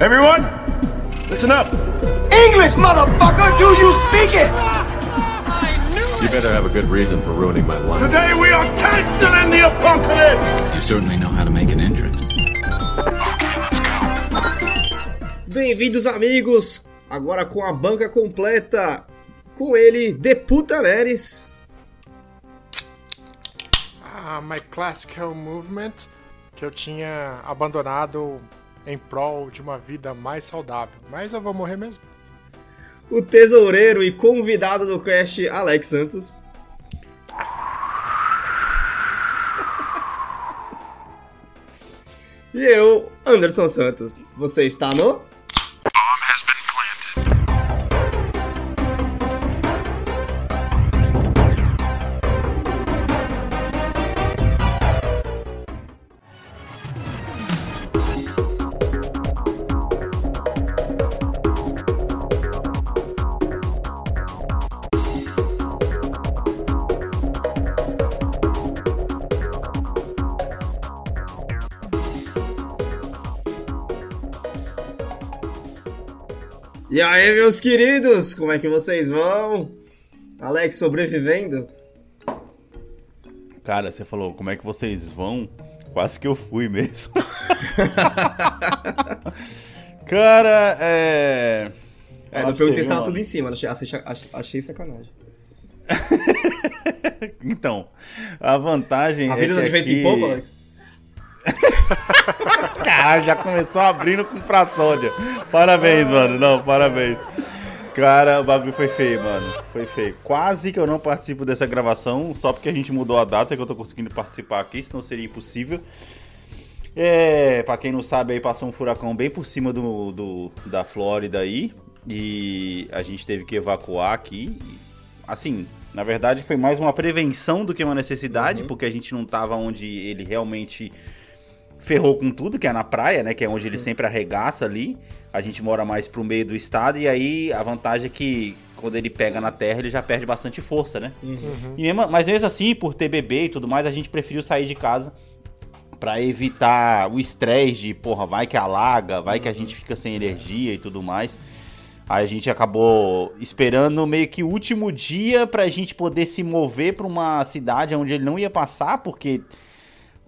Everyone, listen up. English, motherfucker! Do you speak it? You better have a good reason for ruining my life. Today we are canceling the apocalypse. You certainly know how to make an entrance. Bem-vindos, amigos! Agora com a banca completa. Com ele, Deputa Neres. Ah, My Classical Movement, que eu tinha abandonado em prol de uma vida mais saudável. Mas eu vou morrer mesmo. O tesoureiro e convidado do cast, Alex Santos. E eu, Anderson Santos. Você está no. E aí, meus queridos, como é que vocês vão? Alex sobrevivendo? Cara, você falou, como é que vocês vão? Quase que eu fui mesmo. Cara, é. É, não perguntei se tava tudo em cima, achei, achei, sacanagem. Então, a vantagem A é vida que tá de vento aqui... em pouco, Alex? Caralho, já começou abrindo com fraçódia. Parabéns, mano. Não, parabéns. Cara, o bagulho foi feio, mano. Foi feio. Quase que eu não participo dessa gravação, só porque a gente mudou a data que eu tô conseguindo participar aqui, senão seria impossível. É, pra quem não sabe, aí passou um furacão bem por cima do, do- da Flórida aí. E a gente teve que evacuar aqui. Assim, na verdade foi mais uma prevenção do que uma necessidade, porque a gente não tava onde ele realmente ferrou com tudo, que é na praia, né? Que é onde ele sempre arregaça ali. A gente mora mais pro meio do estado, e aí a vantagem é que quando ele pega na terra, ele já perde bastante força, né? E mesmo- mas mesmo assim, por ter bebê e tudo mais, a gente preferiu sair de casa Pra evitar o estresse de, porra, vai que alaga, vai que a gente fica sem energia e tudo mais. Aí a gente acabou esperando meio que o último dia pra gente poder se mover pra uma cidade onde ele não ia passar, porque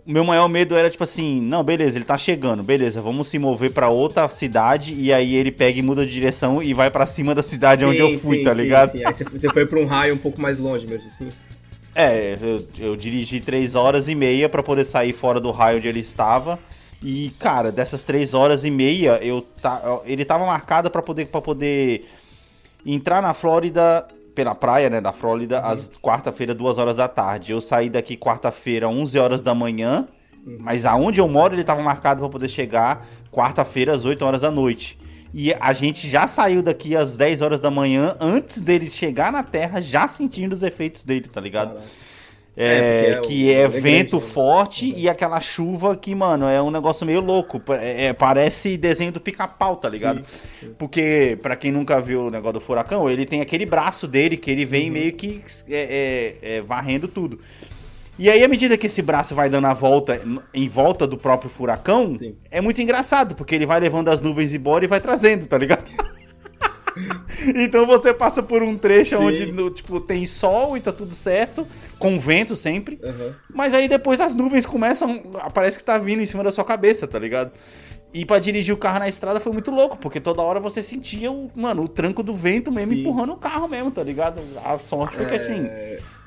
o meu maior medo era tipo assim, não, beleza, ele tá chegando, beleza, vamos se mover pra outra cidade e aí ele pega e muda de direção e vai pra cima da cidade onde eu fui, sim, tá sim, ligado? sim. Aí você, foi pra um raio um pouco mais longe mesmo, assim. É, eu, eu dirigi três horas e meia pra poder sair fora do raio onde ele estava. E, cara, dessas três horas e meia, eu ta, ele tava marcado pra poder, pra poder entrar na Flórida, pela praia, né, da Flórida, às quarta-feira, duas horas da tarde. Eu saí daqui quarta-feira, 11 horas da manhã, mas aonde eu moro ele tava marcado pra poder chegar quarta-feira, às 8 horas da noite. E a gente já saiu daqui às 10 horas da manhã, antes dele chegar na Terra, já sentindo os efeitos dele, tá ligado? Caralho. É, É, é que é, é vento grande, né? forte e aquela chuva que, mano, é um negócio meio louco. Pa- é- parece desenho do pica-pau, tá ligado? Sim, sim. Porque, pra quem nunca viu o negócio do furacão, ele tem aquele braço dele que ele Uhum. vem meio que é, é, é, varrendo tudo. E aí, à medida que esse braço vai dando a volta em volta do próprio furacão, Sim. é muito engraçado, porque ele vai levando as nuvens embora e vai trazendo, tá ligado? então você passa por um trecho Sim. onde tipo, tem sol e tá tudo certo, com vento sempre. Aham. Mas aí depois as nuvens começam. Parece que tá vindo em cima da sua cabeça, tá ligado? E pra dirigir o carro na estrada foi muito louco, porque toda hora você sentia o, mano, o tranco do vento mesmo Sim. empurrando o carro mesmo, tá ligado? A sorte foi que assim.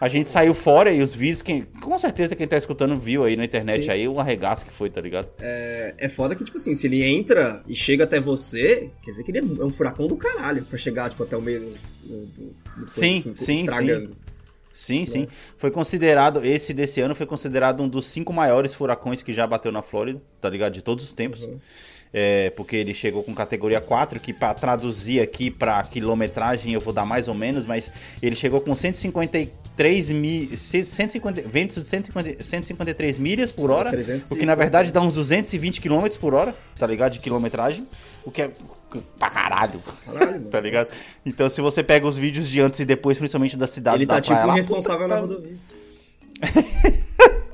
A gente saiu fora e os vídeos, quem, com certeza quem tá escutando viu aí na internet Sim. aí o arregaço que foi, tá ligado? É, é foda que, tipo assim, se ele entra e chega até você, quer dizer que ele é um furacão do caralho pra chegar, tipo, até o meio do, do, do Sim, assim, sim, estragando. Sim, sim. Foi considerado, esse desse ano foi considerado um dos cinco maiores furacões que já bateu na Flórida, tá ligado? De todos os tempos. É, porque ele chegou com categoria 4, que para traduzir aqui para quilometragem eu vou dar mais ou menos, mas ele chegou com 153 mil, 150, ventos de 150, 153 milhas por hora, 350. o que na verdade dá uns 220 km por hora, tá ligado? De quilometragem, o que é pra caralho, Caralho, tá ligado? Então se você pega os vídeos de antes e depois, principalmente da cidade Ele da tá tipo praia um lá, responsável na rodovia.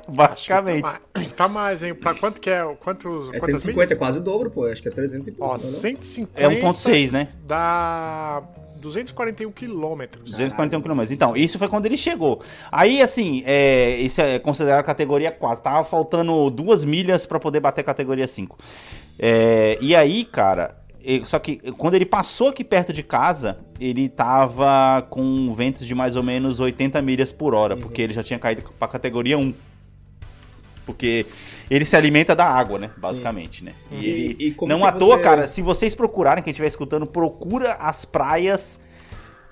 Basicamente. Tá mais, tá mais, hein? Pra quanto que é? Quantos, É quantas 150, é quase o dobro, pô. Acho que é 300 e pouco. Ó, não é não? 150 É 1.6, né? dá 241 quilômetros. 241 km. Então, isso foi quando ele chegou. Aí, assim, é, isso é considerado categoria 4. Tava faltando duas milhas pra poder bater categoria 5. É, e aí, cara, só que quando ele passou aqui perto de casa, ele tava com ventos de mais ou menos 80 milhas por hora, porque ele já tinha caído pra categoria 1. Porque ele se alimenta da água, né? Basicamente, né? E, E- e como não à toa, você- cara, se vocês procurarem, quem estiver escutando, procura as praias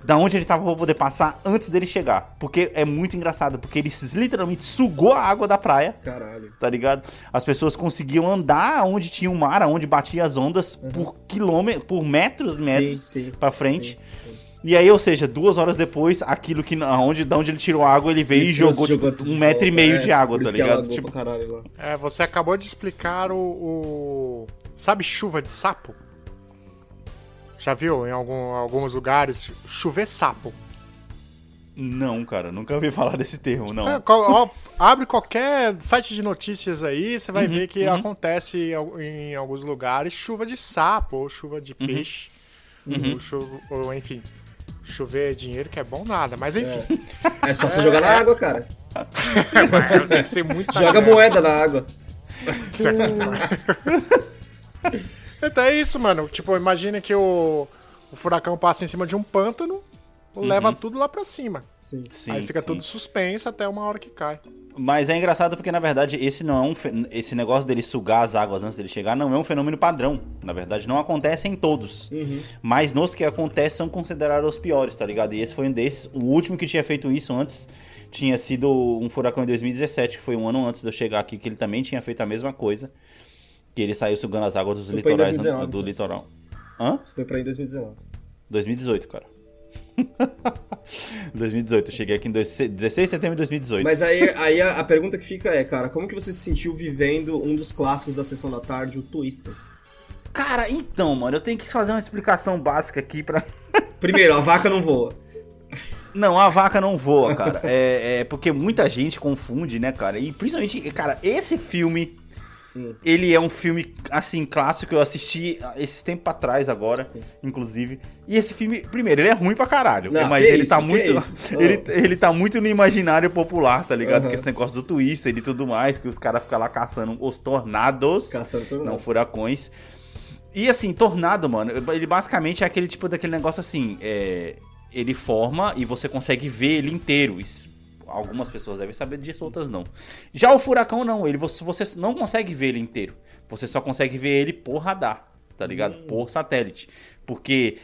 da onde ele tava pra poder passar antes dele chegar. Porque é muito engraçado, porque ele literalmente sugou a água da praia, Caralho. tá ligado? As pessoas conseguiam andar onde tinha o mar, onde batia as ondas, por quilômetros, por metros, metros sim. pra frente. E aí, ou seja, duas horas depois, aquilo que onde, da onde ele tirou a água, ele veio e jogou, tipo, tudo um de metro e volta, meio é, de água, tá ligado? Tipo, caralho lá. É, você acabou de explicar o, o- Sabe chuva de sapo? Já viu em algum, alguns lugares chover sapo? não, cara, nunca ouvi falar desse termo, não. É, qual- ó, abre qualquer site de notícias aí, você vai Uhum, ver que acontece em em alguns lugares chuva de sapo, ou chuva de Uhum. peixe, ou, chu- ou, enfim, chover dinheiro que é bom nada, mas enfim, É só você jogar na água, cara. mas tem que ser muito Joga moeda na água. Então é isso, mano. Tipo, imagina que o, o furacão passa em cima de um pântano, leva tudo lá pra cima. Sim. Uhum. Sim, aí fica sim. tudo suspenso até uma hora que cai. Mas é engraçado porque, na verdade, esse não é um fe- esse negócio dele sugar as águas antes dele chegar não é um fenômeno padrão. Na verdade, não acontece em todos. Mas nos que acontecem são considerados os piores, tá ligado? E esse foi um desses. O último que tinha feito isso antes tinha sido um furacão em 2017, que foi um ano antes de eu chegar aqui, que ele também tinha feito a mesma coisa. Que ele saiu sugando as águas dos Isso litorais 2019, do litoral. Hã? Isso foi pra em 2019. 2018, cara. 2018, eu cheguei aqui em 16 de setembro de 2018. Mas aí, aí a, a pergunta que fica é, cara, como que você se sentiu vivendo um dos clássicos da sessão da tarde, o Twister? Cara, então, mano, eu tenho que fazer uma explicação básica aqui pra. Primeiro, a vaca não voa. Não, a vaca não voa, cara. É, é porque muita gente confunde, né, cara? E principalmente, cara, esse filme. Ele é um filme, assim, clássico. Eu assisti esse tempo atrás agora, Sim. inclusive. E esse filme, primeiro, ele é ruim pra caralho. Não, mas ele isso, tá muito. isso? Ele, Oh. ele tá muito no imaginário popular, tá ligado? Aham. Que esse negócio do Twister e tudo mais, que os caras ficam lá caçando os tornados. Caçando tornados. Não furacões. E assim, tornado, mano, ele basicamente é aquele tipo daquele negócio assim, é, ele forma e você consegue ver ele inteiro. Isso, algumas pessoas devem saber disso, outras não. Já o furacão não, ele você, você não consegue ver ele inteiro. Você só consegue ver ele por radar, tá ligado? Hum. Por satélite. Porque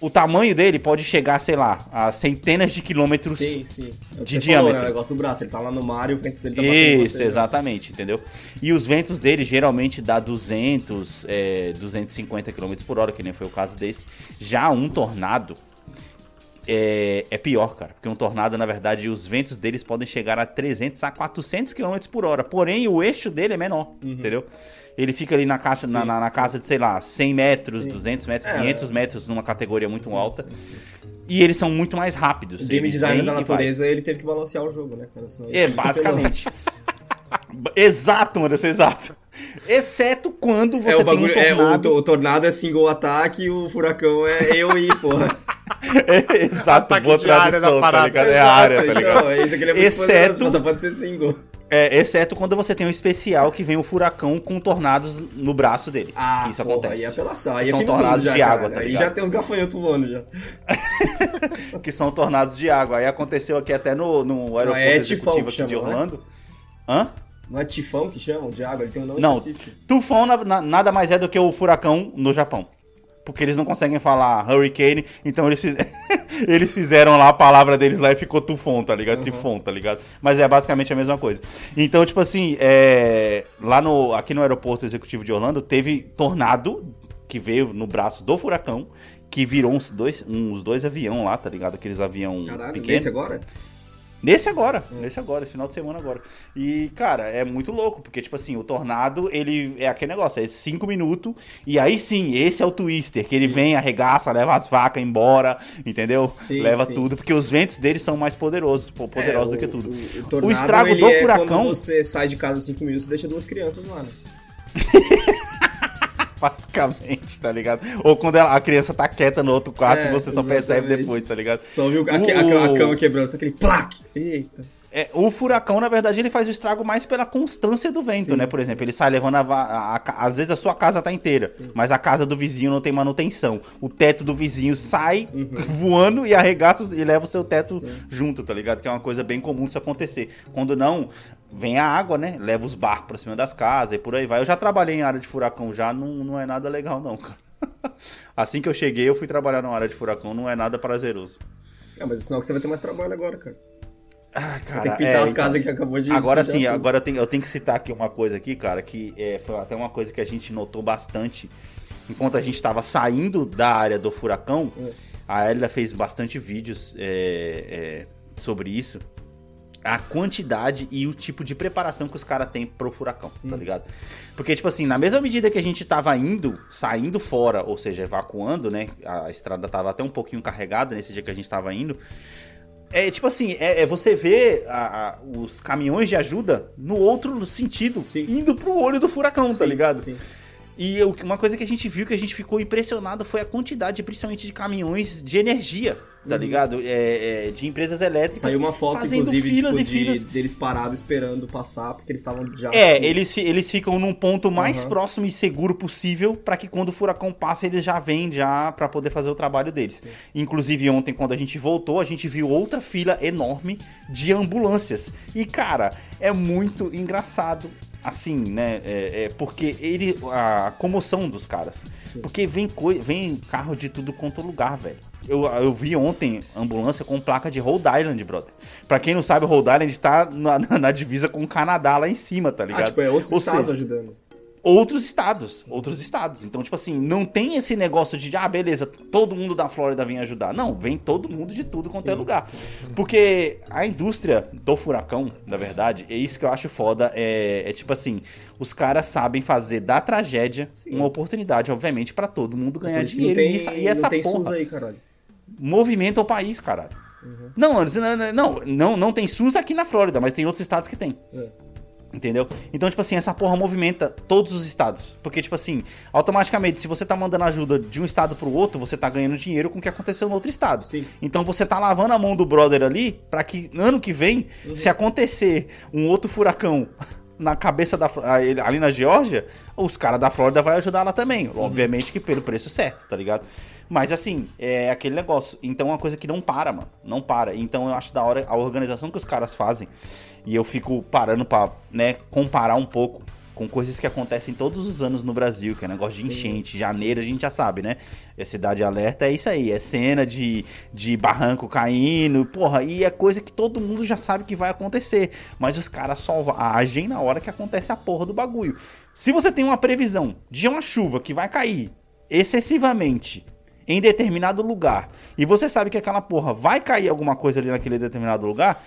o tamanho dele pode chegar, sei lá, a centenas de quilômetros Sim, sim. É de você falou, diâmetro. né? O negócio do braço. Ele tá lá no mar e o vento dele tá Isso, você, né? exatamente, entendeu? E os ventos dele geralmente dá 200, é, 250 km por hora, que nem foi o caso desse. Já um tornado é, é pior, cara. Porque um tornado, na verdade, os ventos deles podem chegar a 300 a 400 km por hora. Porém, o eixo dele é menor, entendeu? Ele fica ali na, na, Uhum. Sim, na- na casa de, sei lá, 100 metros, Sim. 200 metros, É. 500 metros numa categoria muito Sim, alta. E eles são muito mais rápidos. O game vêm da vai. natureza, ele teve que balancear o jogo, né, cara? Senão É, atropelou. basicamente. exato, Anderson, exato. Exceto quando É, você o bagulho, tem é, um o, tornado. to- o tornado é single ataque e o furacão é eu e, porra. É, exato, Ataque boa de área da tradução, tá parada. ligado? É a área, tá Exato, ligado? Então, é isso que ele é muito Exceto- poderoso, mas só pode ser single. É, exceto quando você tem um especial que vem o furacão com tornados no braço dele. Ah, isso porra, acontece. aí é apelação. Aí São é tornados já, de cara. água, tá Aí ligado? já tem os gafanhotos voando já. Que são tornados de água. Aí aconteceu aqui até no, no aeroporto é executivo aqui de né? Orlando. Hã? Não é tifão que chamam de água? Ele tem um nome Não, específico. tufão na- na- nada mais é do que o furacão no Japão. Porque eles não conseguem falar hurricane, então eles, fiz- eles fizeram lá a palavra deles lá e ficou tufão, tá ligado? Tifão, tá ligado? Mas é basicamente a mesma coisa. Então, tipo assim, é, lá no, aqui no aeroporto executivo de Orlando, teve tornado que veio no braço do furacão, que virou uns dois, uns dois avião lá, tá ligado? Aqueles avião Caralho, pequenos. nesse agora? Nesse agora, nesse agora, esse final de semana agora. E, cara, é muito louco, porque, tipo assim, o Tornado, ele é aquele negócio, é cinco minutos, e aí sim, esse é o Twister, que ele vem, arregaça, leva as vacas embora, entendeu? Sim, leva sim. tudo, porque os ventos deles são mais poderosos, pô, poderosos É, do que o- tudo. O, O, o, tornado, estrago ele do é furacão, você sai de casa cinco minutos e deixa duas crianças lá, né? basicamente, tá ligado? Ou quando ela- a criança tá quieta no outro quarto É, e você só percebe exatamente. depois, tá ligado? Só viu a, O- a, a cama quebrando, só aquele plaque. Eita. É, o furacão, na verdade, ele faz o estrago mais pela constância do vento, Sim. né? Por exemplo, ele sai levando a, a- a- Às vezes a sua casa tá inteira, mas a casa do vizinho não tem manutenção. O teto do vizinho sai Uhum. voando e arregaça e leva o seu teto junto, tá ligado? Que é uma coisa bem comum disso acontecer. Quando não, vem a água, né? Leva os barcos pra cima das casas e por aí vai. Eu já trabalhei em área de furacão já, não, não é nada legal, não, cara. Assim que eu cheguei, eu fui trabalhar na área de furacão, não é nada prazeroso. Ah, mas é sinal que você vai ter mais trabalho agora, cara. Ah, cara, Tem que pintar é, as então- casas que acabou de Agora sim, agora eu tenho, eu tenho que citar aqui uma coisa aqui, cara, que é, foi até uma coisa que a gente notou bastante enquanto a gente estava saindo da área do furacão. É. A Elia fez bastante vídeos é, é, sobre isso. A quantidade e o tipo de preparação que os caras têm pro furacão, Hum. tá ligado? Porque, tipo assim, na mesma medida que a gente tava indo, saindo fora, ou seja, evacuando, né? A estrada tava até um pouquinho carregada nesse dia que a gente tava indo. É tipo assim, é, é você vê a- a- os caminhões de ajuda no outro sentido, Sim. indo pro olho do furacão, tá Sim, ligado? Sim. E uma coisa que a gente viu que a gente ficou impressionado foi a quantidade, principalmente de caminhões de energia, tá ligado? É, é, de empresas elétricas. Uhum. Saiu uma foto, inclusive, filas tipo, e filas. de, deles parados esperando passar, porque eles estavam já. É, tipo, eles, eles ficam num ponto mais Aham. próximo e seguro possível pra que quando o furacão passa eles já vêm já para poder fazer o trabalho deles. Inclusive ontem quando a gente voltou a gente viu outra fila enorme de ambulâncias e cara é muito engraçado assim, né? É, é, porque ele a comoção dos caras, porque vem vem carro de tudo quanto lugar, velho. Eu, eu vi ontem ambulância com placa de Rhode Island, brother. Pra quem não sabe, Rhode Island tá na, na- na divisa com o Canadá lá em cima, tá ligado? Ah, tipo, é outros Ou estados seja, ajudando. Outros estados, outros estados. Então, tipo assim, não tem esse negócio de, ah, beleza, todo mundo da Flórida vem ajudar. Não, vem todo mundo de tudo quanto é lugar. Porque a indústria do furacão, na verdade, é isso que eu acho foda, é, é tipo assim, os caras sabem fazer da tragédia Sim. uma oportunidade, obviamente, pra todo mundo ganhar que não dinheiro. tem, e, e essa não tem porra SUS aí, caralho. movimenta o país, caralho. Não, antes- não, não, não, não tem SUS aqui na Flórida, mas tem outros estados que tem. É. Entendeu? Então, tipo assim, essa porra movimenta todos os estados. Porque, tipo assim, automaticamente, se você tá mandando ajuda de um estado pro outro, você tá ganhando dinheiro com o que aconteceu no outro estado. Sim. Então você tá lavando a mão do brother ali pra que ano que vem, se acontecer um outro furacão na cabeça da ali na Geórgia, os caras da Flórida vai ajudar lá também. Obviamente que pelo preço certo, tá ligado? Mas assim, é aquele negócio. Então é uma coisa que não para, mano. Não para. Então eu acho da hora a organização que os caras fazem. E eu fico parando pra, né, comparar um pouco com coisas que acontecem todos os anos no Brasil, que é negócio de enchente, janeiro a gente já sabe, né? É cidade alerta, é isso aí, é cena de, de barranco caindo, porra, e é coisa que todo mundo já sabe que vai acontecer, mas os caras só agem na hora que acontece a porra do bagulho. Se você tem uma previsão de uma chuva que vai cair excessivamente em determinado lugar, e você sabe que aquela porra vai cair alguma coisa ali naquele determinado lugar,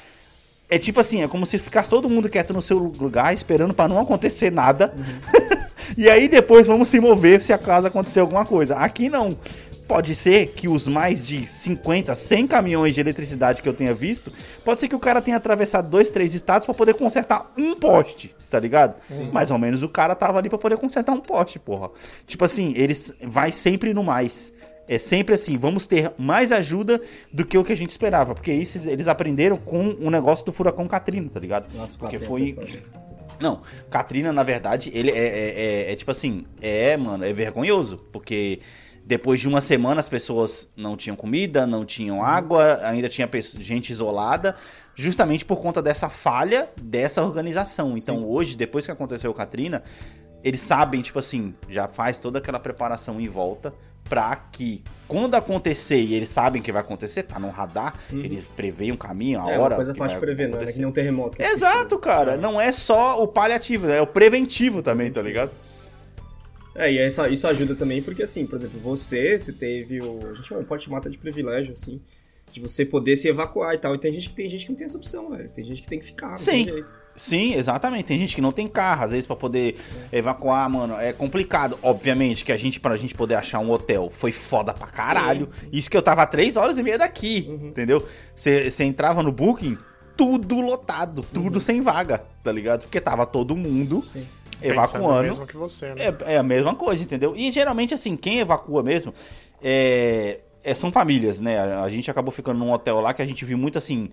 é tipo assim, é como se ficasse todo mundo quieto no seu lugar, esperando pra não acontecer nada. e aí depois vamos se mover se acaso acontecer alguma coisa. Aqui não. Pode ser que os mais de 50, 100 caminhões de eletricidade que eu tenha visto, pode ser que o cara tenha atravessado dois, três estados pra poder consertar um poste, tá ligado? Mais ou menos o cara tava ali pra poder consertar um poste, porra. Tipo assim, eles vai sempre no mais. É sempre assim, vamos ter mais ajuda do que o que a gente esperava. Porque isso eles aprenderam com o negócio do furacão Katrina, tá ligado? Nossa, porque foi. Não, Katrina, na verdade, ele é, é, é- é tipo assim, é, mano, é vergonhoso. Porque depois de uma semana as pessoas não tinham comida, não tinham água, ainda tinha gente isolada, justamente por conta dessa falha dessa organização. Então hoje, depois que aconteceu o Katrina, eles sabem, tipo assim, já faz toda aquela preparação em volta pra que quando acontecer, e eles sabem que vai acontecer, tá no radar, eles preveem um caminho, a É hora. uma coisa fácil de prever, não é que nem um terremoto. é Exato, cara. Não é só o paliativo, né? é o preventivo também, tá ligado? É, e essa, isso ajuda também porque, assim, por exemplo, você, você teve o. A gente pode chamar até de privilégio, assim, De você poder se evacuar e tal. E tem gente que tem gente que não tem essa opção, velho. Tem gente que tem que ficar, não Sim. tem jeito. Sim, exatamente. Tem gente que não tem carro, às vezes pra poder evacuar, mano, é complicado. Obviamente que a gente pra gente poder achar um hotel foi foda pra caralho. Sim, sim. Isso que eu tava três horas e meia daqui, entendeu? Você entrava no Booking, tudo lotado, tudo sem vaga, tá ligado? Porque tava todo mundo Sim. Evacuando. mesmo que você, né? É, é a mesma coisa, entendeu? E geralmente, assim, quem evacua mesmo é, é- são famílias, né? A, a gente acabou ficando num hotel lá que a gente viu muito assim.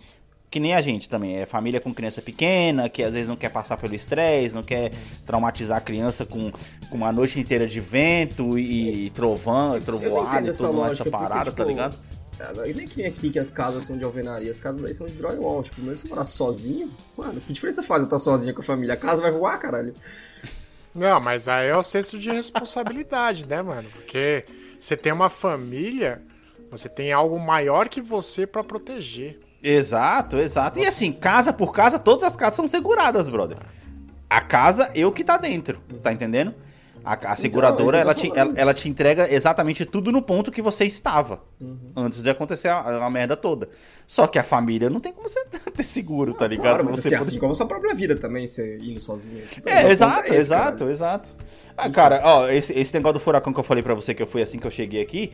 Que nem a gente também. É família com criança pequena, que às vezes não quer passar pelo estresse, não quer traumatizar a criança com, com uma noite inteira de vento e, e trovão, Eu trovoada e essa tudo essa lógica, porque, parada, tá tipo, ligado? Ah, E nem que nem aqui que as casas são de alvenaria, as casas daí são de drywall. Tipo, mesmo se você morar sozinho, mano, que diferença faz eu estar sozinho com a família? A casa vai voar, caralho. Não, mas aí é o senso de responsabilidade, né, mano? Porque você tem uma família, você tem algo maior que você pra proteger. Exato, exato. E assim, casa por casa, todas as casas são seguradas, brother. A casa, eu que tá dentro, tá entendendo? A, a seguradora, é isso ela, te, ela, ela te entrega exatamente tudo no ponto que você estava. Uhum. Antes de acontecer a, a merda toda. Só que a família não tem como você ter seguro, tá ligado? Claro, mas Você assim, poder- assim como a sua própria vida também, você indo sozinho. Isso também É, exato, conta esse, exato, caralho. exato. Ah, cara, ó, esse, esse negócio do furacão que eu falei pra você que eu fui assim que eu cheguei aqui,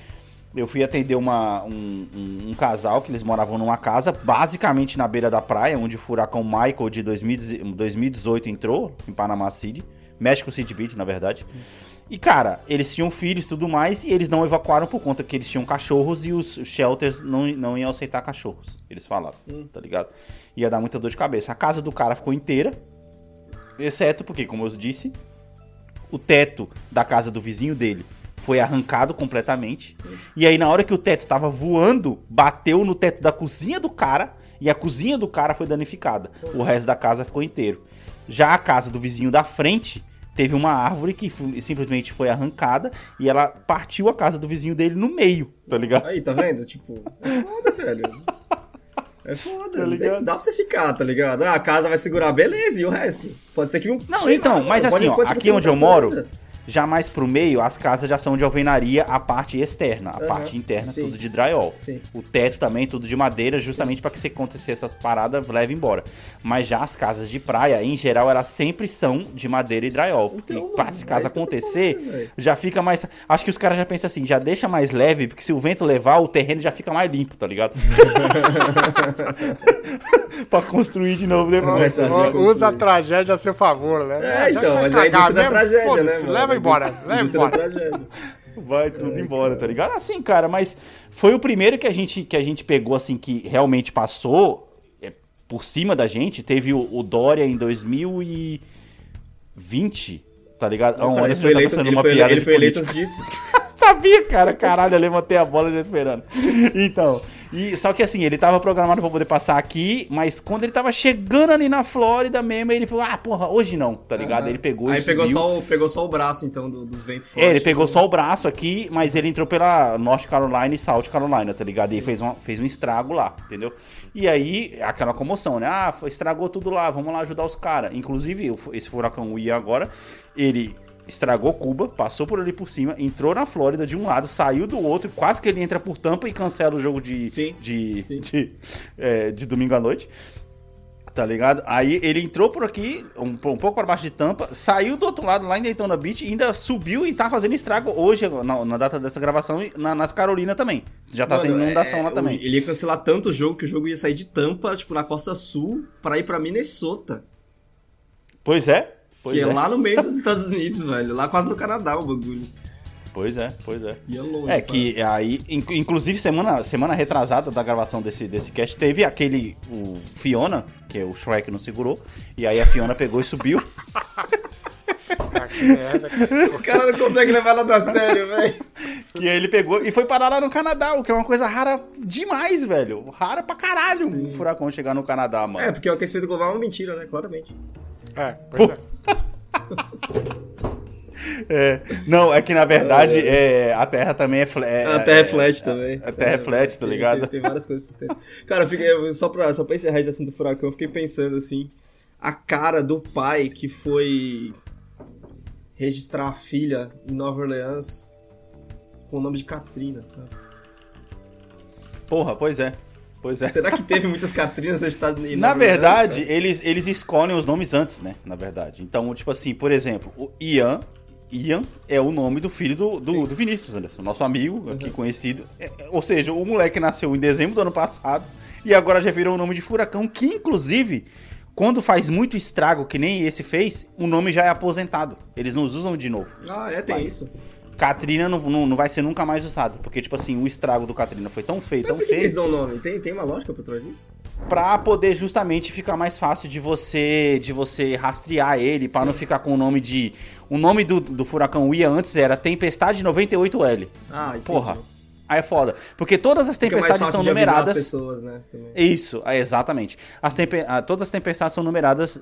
eu fui atender uma, um, um- um casal que eles moravam numa casa, basicamente na beira da praia, onde o furacão Michael de 2000 2018 entrou, em Panama City, México City Beach, na verdade. E, cara, eles tinham filhos e tudo mais, e eles não evacuaram por conta que eles tinham cachorros e os shelters não, não iam aceitar cachorros. Eles falaram, tá ligado? Ia dar muita dor de cabeça. A casa do cara ficou inteira, exceto porque, como eu disse, o teto da casa do vizinho dele foi arrancado completamente. E aí, na hora que o teto tava voando, bateu no teto da cozinha do cara. E a cozinha do cara foi danificada. O resto da casa ficou inteiro. Já a casa do vizinho da frente teve uma árvore que simplesmente foi arrancada e ela partiu a casa do vizinho dele no meio, tá ligado? Aí, tá vendo? Tipo, é foda, velho. É foda, Tá ligado? dá pra você ficar, tá ligado? Ah, a casa vai segurar, beleza, e o resto? Pode ser que um. Não, então, mas assim, ó, aqui onde eu moro, coisa. Já mais pro meio, as casas já são de alvenaria, a parte externa. A Aham, parte interna, sim. tudo de drywall. Sim. O teto também, tudo de madeira, justamente para que se acontecer essas paradas, leve embora. Mas já as casas de praia, em geral, elas sempre são de madeira e drywall. Então, e se caso tô acontecer, falando, já fica mais. Acho que os caras já pensam assim, já deixa mais leve, porque se o vento levar, o terreno já fica mais limpo, tá ligado? pra construir de novo depois. Usa a tragédia a seu favor, né? É, então, mas é a indústria da tragédia, né? Leva embora, leva indústria embora. Vai tudo embora, tá ligado? Assim, cara, mas foi o primeiro que a gente, que a gente pegou, assim, que realmente passou é, por cima da gente. Teve o, o Dória em 2020, tá ligado? Ah, Cara, olha, ele você foi tá eleito, ele foi, ele foi eleito disso. Sabia, cara, caralho, eu levantei a bola já esperando. Então, e, só que assim, ele tava programado pra poder passar aqui, mas quando ele tava chegando ali na Flórida mesmo, ele falou, ah, porra, hoje não, tá ligado? Ele pegou Aí e pegou subiu. só, o, pegou só o braço, então, do- dos ventos É, fortes. ele pegou só o braço aqui, mas ele entrou pela North Carolina e South Carolina, tá ligado? E fez, uma, fez um estrago lá, entendeu? E aí, aquela comoção, né? Ah, estragou tudo lá, vamos lá ajudar os caras. Inclusive, esse furacão Ian agora, ele estragou Cuba, passou por ali por cima, entrou na Flórida de um lado, saiu do outro, quase que ele entra por tampa e cancela o jogo de, Sim, de, sim. de, é, de domingo à noite. Tá ligado? Aí ele entrou por aqui, um, um pouco para baixo de tampa, saiu do outro lado, lá em Daytona Beach, e ainda subiu e tá fazendo estrago hoje, na, na data dessa gravação, e na- nas Carolinas também. Já tá Mano, tendo inundação é, lá também. Ele ia cancelar tanto o jogo que o jogo ia sair de Tampa, tipo, na costa sul, pra ir pra Minnesota. Pois é, pois que é. é lá no meio dos Estados Unidos, velho. Lá quase no Canadá o bagulho. Pois é, pois é. Ia longe. É que aí, inc- inclusive semana, semana retrasada da gravação desse, desse cast, teve aquele, o Fiona, que é o Shrek não segurou, e aí a Fiona pegou e subiu. Os caras não conseguem levar nada a sério, velho. Que aí ele pegou e foi parar lá no Canadá, o que é uma coisa rara demais, velho. Rara pra caralho um furacão chegar no Canadá, mano. É, porque o aquecimento global é uma mentira, né? Claramente. É, pois é. É, não, é que na verdade é, a Terra também é, flat. A Terra é flat também. A Terra é flat, tá Tem- ligado? Tem, tem várias coisas que sustentam. Cara, eu fiquei, eu- só, pra, só pra encerrar esse assunto do furacão, eu fiquei pensando assim, a cara do pai que foi registrar a filha em Nova Orleans com o nome de Katrina, sabe? Porra, pois é. Pois é. Será que teve muitas Catrinas no estado de Na verdade, eles, eles escolhem os nomes antes, né? Na verdade. Então, tipo assim, por exemplo, o Ian. Ian é o nome do filho do, do, do Vinícius Anderson, nosso amigo aqui conhecido. É, é, ou seja, o moleque nasceu em dezembro do ano passado e agora já virou o nome de Furacão, que inclusive, quando faz muito estrago, que nem esse fez, o nome já é aposentado. Eles não usam de novo. Ah, é, tem isso. Katrina não, não, não vai ser nunca mais usado, porque, tipo assim, o estrago do Katrina foi tão feio, Mas tão por que, que feio. eles dão nome? Tem, tem uma lógica por trás disso? Pra poder justamente ficar mais fácil de você de você rastrear ele, pra não ficar com o nome de. O nome do, do furacão Ia antes era Tempestade 98L. Ah, entendi. Porra. Aí é foda. Porque todas as tempestades são numeradas. as pessoas, né? Também. Isso, é, exatamente. As tempe- ah, todas as tempestades são numeradas.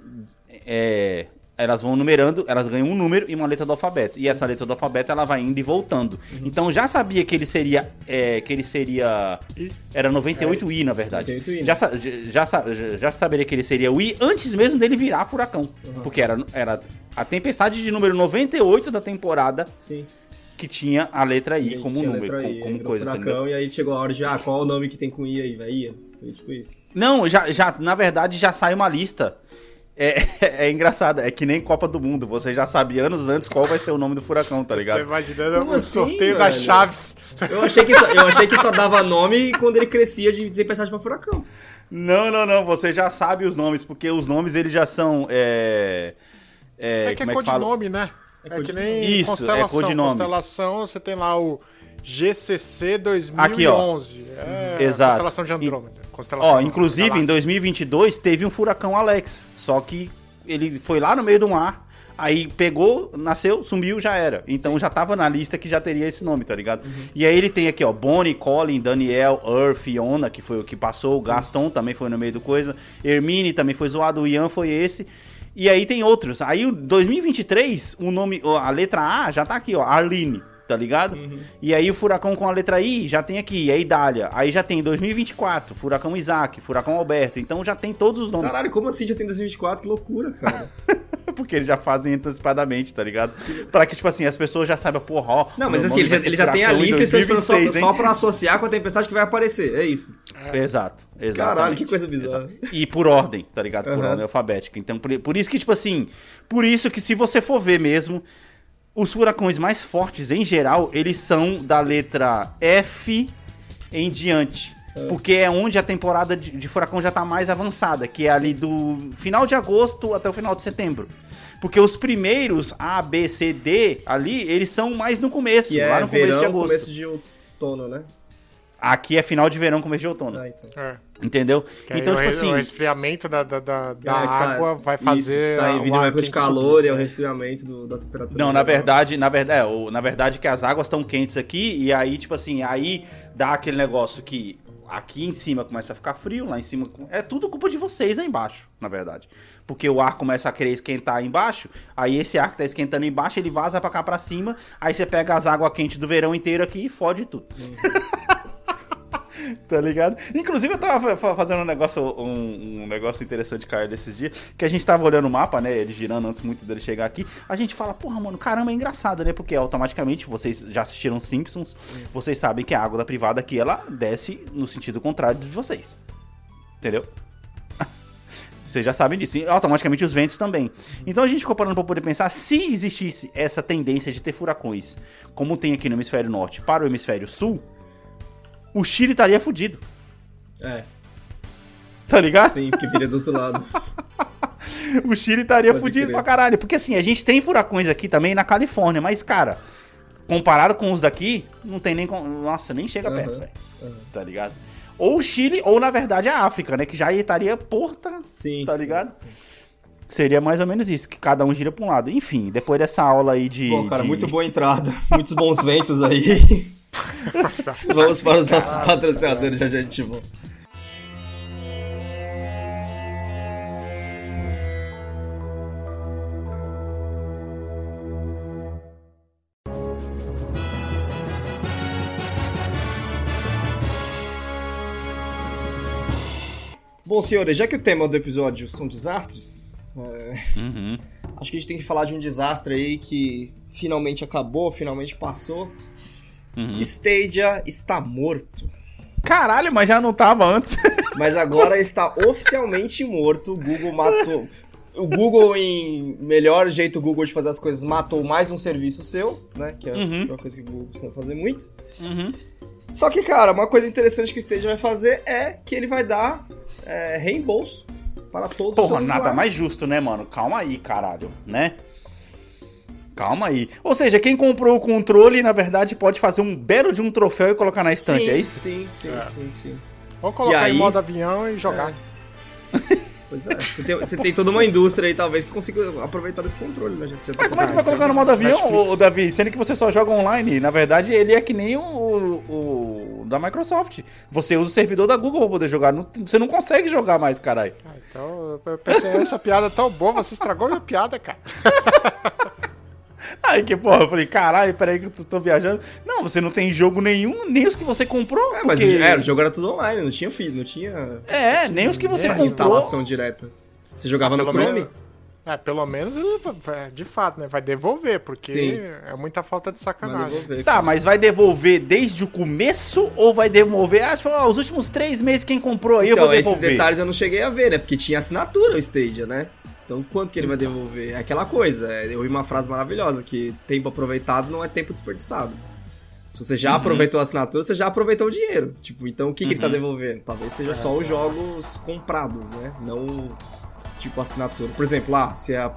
é, elas vão numerando, elas ganham um número e uma letra do alfabeto. E essa letra do alfabeto ela vai indo e voltando. Uhum. Então já sabia que ele seria. é, que ele seria. Era 98i, na verdade. 98i, né? Já, já, já, já saberia que ele seria o I antes mesmo dele virar furacão. Uhum. Porque era, era a tempestade de número 98 da temporada Sim. que tinha a letra I como número, como, I, como coisa, furacão, entendeu? E aí chegou a hora de, ah, qual o nome que tem com I aí, vai? Ia. Foi tipo isso. Não, já, já, na verdade já sai uma lista. É, é engraçado, é que nem Copa do Mundo, você já sabe anos antes qual vai ser o nome do furacão, tá Tô ligado? imaginando Como o assim, sorteio das velho? chaves. Eu achei que só, eu achei que só dava nome quando ele crescia de tempestade pra furacão. Não, não, não, você já sabe os nomes, porque os nomes eles já são. É, é, É que é como é codinome, né? É, que nem Isso, é constelação. codinome. Constelação, você tem lá o GCC 2011. Aqui, ó. É, Exato. Constelação de E- Andrômeda. Constelação Ó, inclusive em galáctica. 2022 teve um furacão Alex, só que ele foi lá no meio do mar, aí pegou, nasceu, sumiu, já era. Então já tava na lista que já teria esse nome, tá ligado? E aí ele tem aqui, ó, Bonnie, Colin, Daniel, Earth, Fiona, que foi o que passou, o Gaston também foi no meio do coisa, Hermine também foi zoado, o Ian foi esse. E aí tem outros. Aí o 2023, o nome, a letra A já tá aqui, ó, Arline. Tá ligado? E aí o furacão com a letra I já tem aqui, é Idália. Aí já tem 2024, furacão Isaac, furacão Alberto. Então já tem todos os nomes. Caralho, como assim já tem 2024? Que loucura, cara. Porque eles já fazem antecipadamente, tá ligado? Pra que, tipo assim, as pessoas já saibam, porra, ó. Não, mas assim, ele já, ele já tem a lista e estão esperando só, 2026, só pra associar com a tempestade que vai aparecer. É isso. Exato, exato. Caralho, que coisa bizarra. E por ordem, tá ligado? Por Aham. ordem alfabética. Então, por, por isso que, tipo assim, por isso que se você for ver mesmo, os furacões mais fortes, em geral, eles são da letra F em diante. Porque é onde a temporada de, de furacão já tá mais avançada, que é ali do final de agosto até o final de setembro. Porque os primeiros A, B, C, D ali, eles são mais no começo, Que lá é no começo de agosto. começo de outono, né? Aqui é final de verão, começo de outono. Ah, então. É. Entendeu? Que aí então, o, tipo re- assim. o resfriamento da, da, da, da É, tá- água vai isso, fazer. que tá o vindo uma época de calor subir. e é o resfriamento do- da temperatura. Não, na verdade, na verdade, é, o- na verdade que as águas estão quentes aqui e aí, tipo assim, aí dá aquele negócio que aqui em cima começa a ficar frio, lá em cima é tudo culpa de vocês aí embaixo, na verdade. Porque o ar começa a querer esquentar aí embaixo, aí esse ar que tá esquentando embaixo, ele vaza pra cá pra cima, aí você pega as águas quentes do verão inteiro aqui e fode tudo. Tá ligado? Inclusive, eu tava fa- fazendo um negócio, um, um negócio interessante, cara, desses dias, que a gente tava olhando o mapa, né? Ele girando antes muito dele chegar aqui. A gente fala, porra, mano, caramba, é engraçado, né? Porque automaticamente, vocês já assistiram Simpsons, vocês sabem que a água da privada aqui, ela desce no sentido contrário de vocês. Entendeu? Vocês já sabem disso. E automaticamente os ventos também. Então a gente ficou parando pra poder pensar se existisse essa tendência de ter furacões, como tem aqui no hemisfério norte, para o hemisfério sul, o Chile estaria fudido. É, Tá ligado? sim, porque vira do outro lado. O Chile estaria Pode fudido crer. pra caralho. Porque assim, a gente tem furacões aqui também na Califórnia, mas, cara, comparado com os daqui, não tem nem. Nossa, nem chega perto, Aham, velho. Tá ligado? Ou o Chile, ou na verdade a África, né? Que já estaria porta. Sim. Tá sim, ligado? sim. Seria mais ou menos isso, que cada um gira pra um lado. Enfim, depois dessa aula aí de. Bom, cara, de- muito boa entrada. Muitos bons ventos aí. Vamos para os nossos patrocinadores, já já a gente volta. Bom, senhores, já que o tema do episódio são desastres, é, Uhum. acho que a gente tem que falar de um desastre aí que finalmente acabou, finalmente passou. Uhum. Stadia está morto. Caralho, mas já não tava antes. Mas agora está oficialmente morto. O Google matou. O Google, em melhor jeito Google de fazer as coisas, matou mais um serviço seu, né? Que é, que é uma coisa que o Google costuma fazer muito. Só que, cara, uma coisa interessante que o Stage vai fazer é que ele vai dar é, reembolso para todos os Porra, nada usuários. mais justo, né, mano? Calma aí, caralho, né? Calma aí. Ou seja, quem comprou o controle, na verdade, pode fazer um belo de um troféu e colocar na estante, sim, é isso? Sim, sim, É. sim, sim. Ou colocar aí- em modo avião e jogar. Pois é, você tem, você tem toda uma indústria aí, talvez, que consiga aproveitar desse controle, né, gente? Você Mas tá como é que vai colocar no modo avião, ô, Davi? Sendo que você só joga online. Na verdade, ele é que nem o, o- o da Microsoft. Você usa o servidor da Google pra poder jogar. Não- você não consegue jogar mais, caralho. Ah, então, eu pensei, essa piada é tão boa, você estragou minha piada, cara. Aí que porra, eu falei, caralho, peraí que eu tô, tô viajando. Não, você não tem jogo nenhum, nem os que você comprou. É, mas porque- o, é, o jogo era tudo online, não tinha feed, não tinha É, nem os que você essa comprou. instalação direta. Você jogava no Pelo Chrome? menos- É, pelo menos ele, de fato, né? Vai devolver, porque Sim. é muita falta de sacanagem. eu vou ver. Tá, mas vai devolver desde o começo ou vai devolver? Ah, tipo, ó, os últimos três meses quem comprou aí eu Então, vou esses devolver. detalhes eu não cheguei a ver, né? Porque tinha assinatura o Stadia, né? Então, quanto que ele vai devolver? É aquela coisa, é, eu ouvi uma frase maravilhosa, que tempo aproveitado não é tempo desperdiçado. Se você já aproveitou a assinatura, você já aproveitou o dinheiro. Tipo, então o que, que ele tá devolvendo? Talvez seja só os jogos comprados, né? Não, tipo, assinatura. Por exemplo, lá, se a,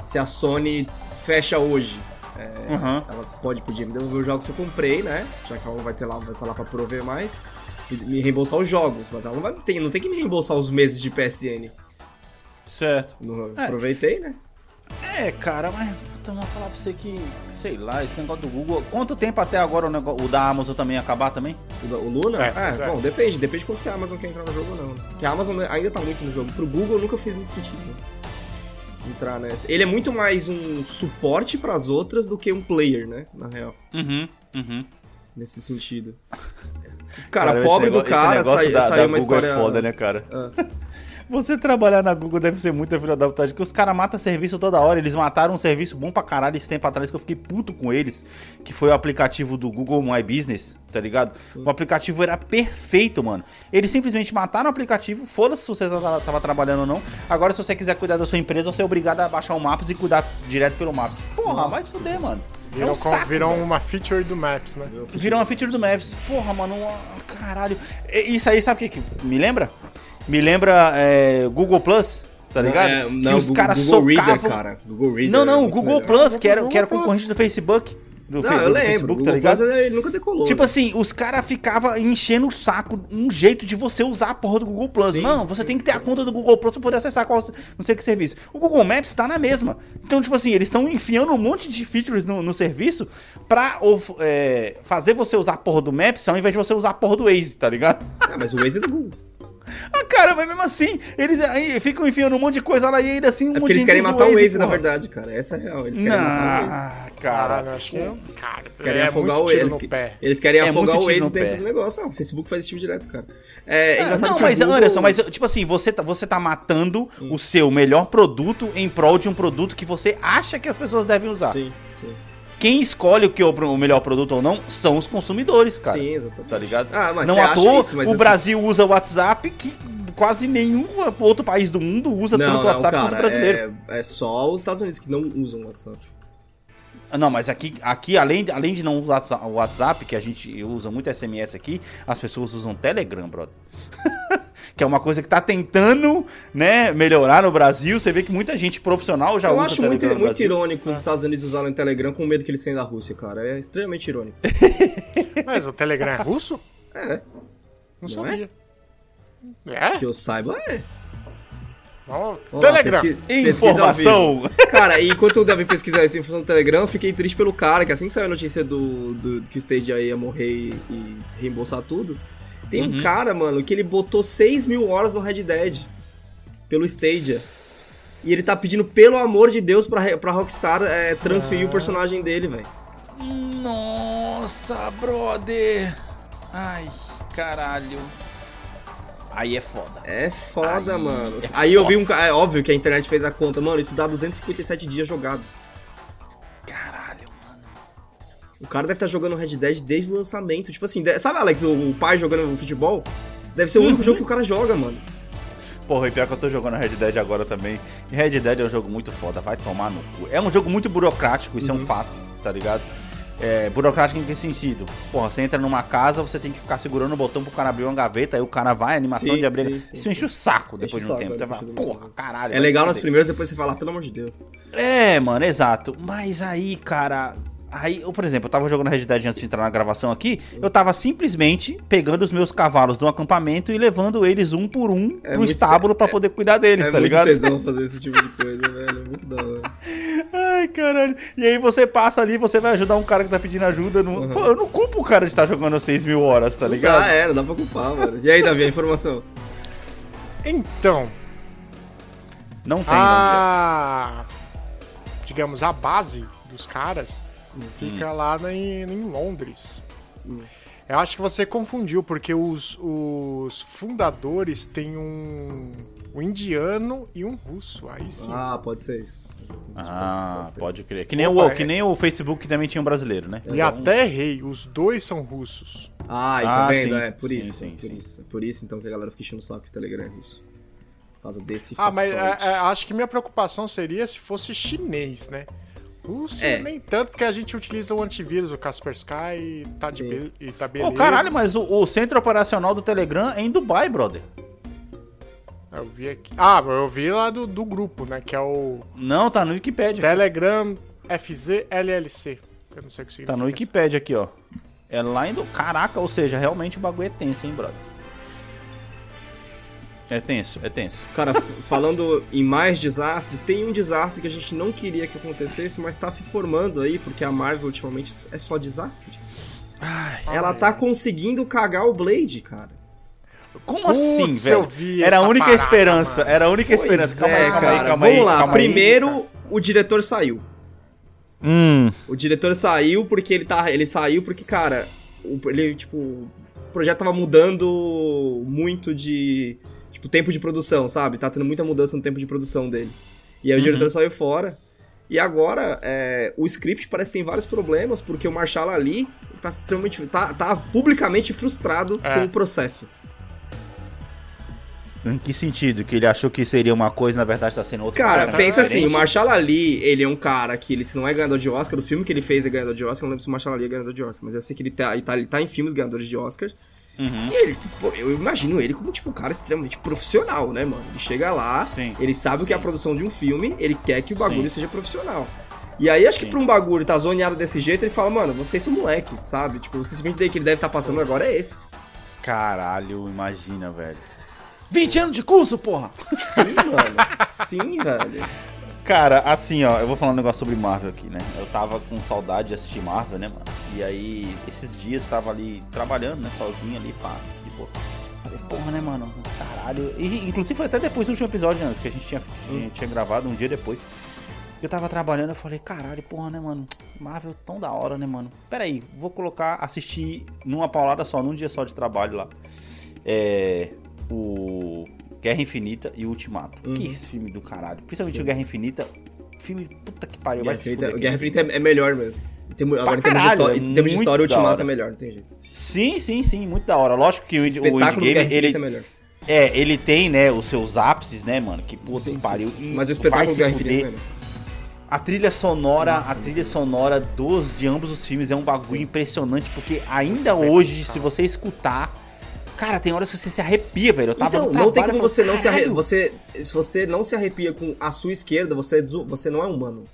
se a Sony fecha hoje, é, Aham. ela pode pedir me devolver os jogos que eu comprei, né? Já que ela não vai ter lá, vai estar lá pra prover mais. E me reembolsar os jogos, mas ela não vai não tem que me reembolsar os meses de PSN. Certo. Não, É. Aproveitei, né? É, cara, mas então, vou falar pra você que, sei lá, esse negócio do Google. Quanto tempo até agora o, negócio, o da Amazon também acabar também? O, da- o Luna? É, É, é. bom, depende. Depende de quanto que a Amazon quer entrar no jogo ou não. né? Porque a Amazon ainda tá muito no jogo. Pro Google nunca fez muito sentido. né? Entrar nessa. Ele é muito mais um suporte pras outras do que um player, né? Na real. Uhum, uhum. Nesse sentido. Cara, esse pobre do negócio- esse cara, negócio sai- da- saiu da uma Google história. É foda, né, cara? Ah. Você trabalhar na Google deve ser muita filha da puta, porque os caras matam serviço toda hora. Eles mataram um serviço bom pra caralho esse tempo atrás que eu fiquei puto com eles, que foi o aplicativo do Google My Business, tá ligado? O aplicativo era perfeito, mano. Eles simplesmente mataram o aplicativo, foda-se se você tava, trabalhando ou não. Agora, se você quiser cuidar da sua empresa, você é obrigado a baixar o Maps e cuidar direto pelo Maps. Porra, Nossa, vai fuder, mano. É Virou, um com- saco, virou uma feature do Maps, né? Virou uma feature do Maps. Porra, mano, uma- caralho. Isso aí, sabe o que, que me lembra? Me lembra é, Google Plus, tá ligado? É, que não, os Google- caras Google Reader, socavam... cara. Google Reader. Não, é não, o muito Google melhor. Plus, que era, que era concorrente do Facebook. Do, Não, Fe- eu lembro. Facebook, o tá ligado? Plus ele nunca decolou. Tipo né? assim, os caras ficavam enchendo o saco, um jeito de você usar a porra do Google Plus. Sim, Não, você tem que ter a conta do Google Plus pra poder acessar qual, não sei que serviço. O Google Maps tá na mesma. Então, tipo assim, eles estão enfiando um monte de features no, no serviço pra of- é, fazer você usar a porra do Maps ao invés de você usar a porra do Waze, tá ligado? Ah, mas o Waze é do Google. Ah, cara, mas mesmo assim, eles aí ficam enfiando um monte de coisa lá e ainda assim um É monte porque eles de querem matar o Waze, na porra. verdade, cara. Essa é a real. Eles querem matar o Waze. Ah, Caralho, cara. acho que. Cara, Eles querem é afogar o eles, que- eles querem É afogar o Waze dentro pé. do negócio. Ah, o Facebook faz esse tipo direto, cara. É, Ah, engraçado não, que o mas Google... Anderson, mas tipo assim, você tá, você tá matando o seu melhor produto em prol de um produto que você acha que as pessoas devem usar. Sim, sim. Quem escolhe o que é o melhor produto ou não são os consumidores, cara. Sim, exatamente. Tá ligado? Ah, mas não à toa, isso, o assim- Brasil usa o WhatsApp que quase nenhum outro país do mundo usa Não, tanto o WhatsApp quanto o brasileiro. é, é só os Estados Unidos que não usam o WhatsApp. Não, mas aqui, aqui além, de- além de não usar o WhatsApp, que a gente usa muito SMS aqui, as pessoas usam Telegram, brother. que é uma coisa que tá tentando, né, melhorar no Brasil. Você vê que muita gente profissional já Eu usa acho o muito, muito irônico os Estados Unidos usarem o Telegram com medo que eles saem da Rússia, cara. É extremamente irônico. Mas o Telegram é russo? É, Não, Não é? sabia. É? que eu saiba, é. Ó, Vamos lá, Telegram. pesqui-. Informação. Cara, e enquanto o Davi pesquisar isso em função do Telegram, eu fiquei triste pelo cara, que assim que saiu a notícia do, do que o Stadia ia morrer e, e reembolsar tudo, tem Uhum. um cara, mano, que ele botou 6 mil horas no Red Dead pelo Stadia. E ele tá pedindo, pelo amor de Deus, pra, pra Rockstar é, transferir o personagem dele, velho. Nossa, brother. Ai, caralho. Aí é foda. É foda, Aí mano. é Aí eu vi um cara. É óbvio que a internet fez a conta. Mano, isso dá 257 dias jogados. Caralho. O cara deve estar jogando Red Dead desde o lançamento. Tipo assim, sabe, Alex, o, pai jogando futebol? Deve ser o único jogo que o cara joga, mano. Porra, e pior que eu tô jogando Red Dead agora também. E Red Dead é um jogo muito foda, vai tomar no cu. É um jogo muito burocrático, isso é um fato, tá ligado? É, burocrático em que sentido? Porra, você entra numa casa, você tem que ficar segurando o botão pro cara abrir uma gaveta, aí o cara vai, a animação Sim, de abrir. sim, sim, isso enche o saco depois de um tempo. Você fala, porra, caralho. É legal nas primeiras, depois você fala, pelo amor de Deus. É, mano, exato. Mas aí, cara. Aí, eu, por exemplo, eu tava jogando Red Dead antes de entrar na gravação aqui. Eu tava simplesmente pegando os meus cavalos do acampamento e levando eles um por um pro muito estábulo pra poder cuidar deles, é tá muito ligado? tesão fazer esse tipo de coisa, velho. É muito da hora. Ai, caralho. E aí você passa ali, você vai ajudar um cara que tá pedindo ajuda. No... Pô, eu não culpo o cara de estar jogando 6 mil horas, tá ligado? Ah, é, não dá pra culpar, mano. E aí, Davi, a informação? Então, Não tem, a. Digamos, a base dos caras fica lá na- em, em Londres. Eu acho que você confundiu, porque os, os fundadores têm um, um indiano e um russo. Aí sim. Ah, pode ser isso. Ah, ser pode isso. crer. Que nem, Opa, o, é- que nem o Facebook que também tinha um brasileiro, né? E até errei, os dois são russos. Ah, e tá Ah, vendo? sim. É, por Sim, isso. sim, por sim. isso. É por isso, então, que a galera fica enchendo o saco que o Telegram é russo. Por causa desse Ah, mas é, é, acho que minha preocupação seria se fosse chinês, né? Rússia É. nem tanto, porque a gente utiliza o antivírus, o Kaspersky, e tá, de Sim. e tá Ô, beleza. caralho, mas o, o centro operacional do Telegram é em Dubai, brother. Eu vi aqui. Ah, eu vi lá do, do grupo, né? Que é o Não, tá no Wikipedia. Telegram FZLLC. Eu não sei o que significa. Tá no. Wikipedia aqui, ó. É lá em do... Caraca, ou seja, realmente o bagulho é tenso, hein, brother. É tenso, é tenso. Cara, falando em mais desastres, tem um desastre que a gente não queria que acontecesse, mas tá se formando aí, porque a Marvel ultimamente é só desastre. Ela tá conseguindo cagar o Blade, cara. Como Putz, assim, velho? Era a única parada, esperança, mano. era a única esperança. Calma Pois aí, é, calma aí, cara. calma aí. Vamos lá, calma aí. primeiro o diretor saiu. Hum, O diretor saiu porque ele tá. Ele saiu porque, cara, o, ele, tipo, o projeto tava mudando muito de. Tipo, tempo de produção, sabe? Tá tendo muita mudança no tempo de produção dele. E aí o diretor saiu fora. E agora, é, o script parece que tem vários problemas, porque o Marshall Ali tá extremamente. tá, tá publicamente frustrado É. com o processo. em que sentido? Que ele achou que seria uma coisa, na verdade tá sendo outra Cara, coisa pensa assim, diferente? o Marshall Ali, ele é um cara que ele se não é ganhador de Oscar, o filme que ele fez é ganhador de Oscar, eu não lembro se o Marshall Ali é ganhador de Oscar, mas eu sei que ele tá, ele tá, ele tá em filmes ganhadores de Oscar. Uhum. E ele, pô, eu imagino ele como, tipo, um cara extremamente profissional, né, mano? Ele chega lá, Sim, ele sabe o que é a produção de um filme, ele quer que o bagulho Sim. seja profissional. E aí, acho que Sim. pra um bagulho tá zoneado desse jeito, ele fala, mano, vocês são moleque, sabe? Tipo, o sentimento dele que ele deve estar passando agora é esse. Caralho, imagina, velho. 20 anos de curso, porra! Sim, mano. Sim, velho. Cara, assim, ó, eu vou falar um negócio sobre Marvel aqui, né? Eu tava com saudade de assistir Marvel, né, mano? E aí, esses dias tava ali trabalhando, né, sozinho ali, pá, de boa. Falei, porra, né, mano? Caralho. E, inclusive foi até depois do último episódio, antes, que a gente tinha, tinha, tinha gravado um dia depois. Eu tava trabalhando, eu falei, caralho, porra, né, mano? Marvel tão da hora, né, mano? Pera aí, vou colocar, assistir numa paulada só, num dia só de trabalho lá. É. O. Guerra Infinita e Ultimato. Que filme do caralho. Principalmente o Guerra Infinita. Filme, puta que pariu. Guerra Infinita, o Guerra Infinita é, é melhor mesmo. Tem agora, em termos de caralho, história, é em termos de muito história, o Ultimato é melhor, não tem jeito. Sim, sim, sim, muito da hora. Lógico que o, O Endgame, ele, é melhor. é, ele tem, né, os seus ápices, né, mano, que puta Sim, que sim, pariu. sim, sim. Mas o espetáculo do Guerra Infinita é. A trilha sonora, Nossa, a trilha sonora dos de ambos os filmes é um bagulho impressionante, porque ainda hoje, se você escutar, cara, tem horas que você se arrepia, velho. Eu tava Então, no não tem como você não se arrepia. Você, se você não se arrepia com a sua esquerda, você, é desu- você não é humano.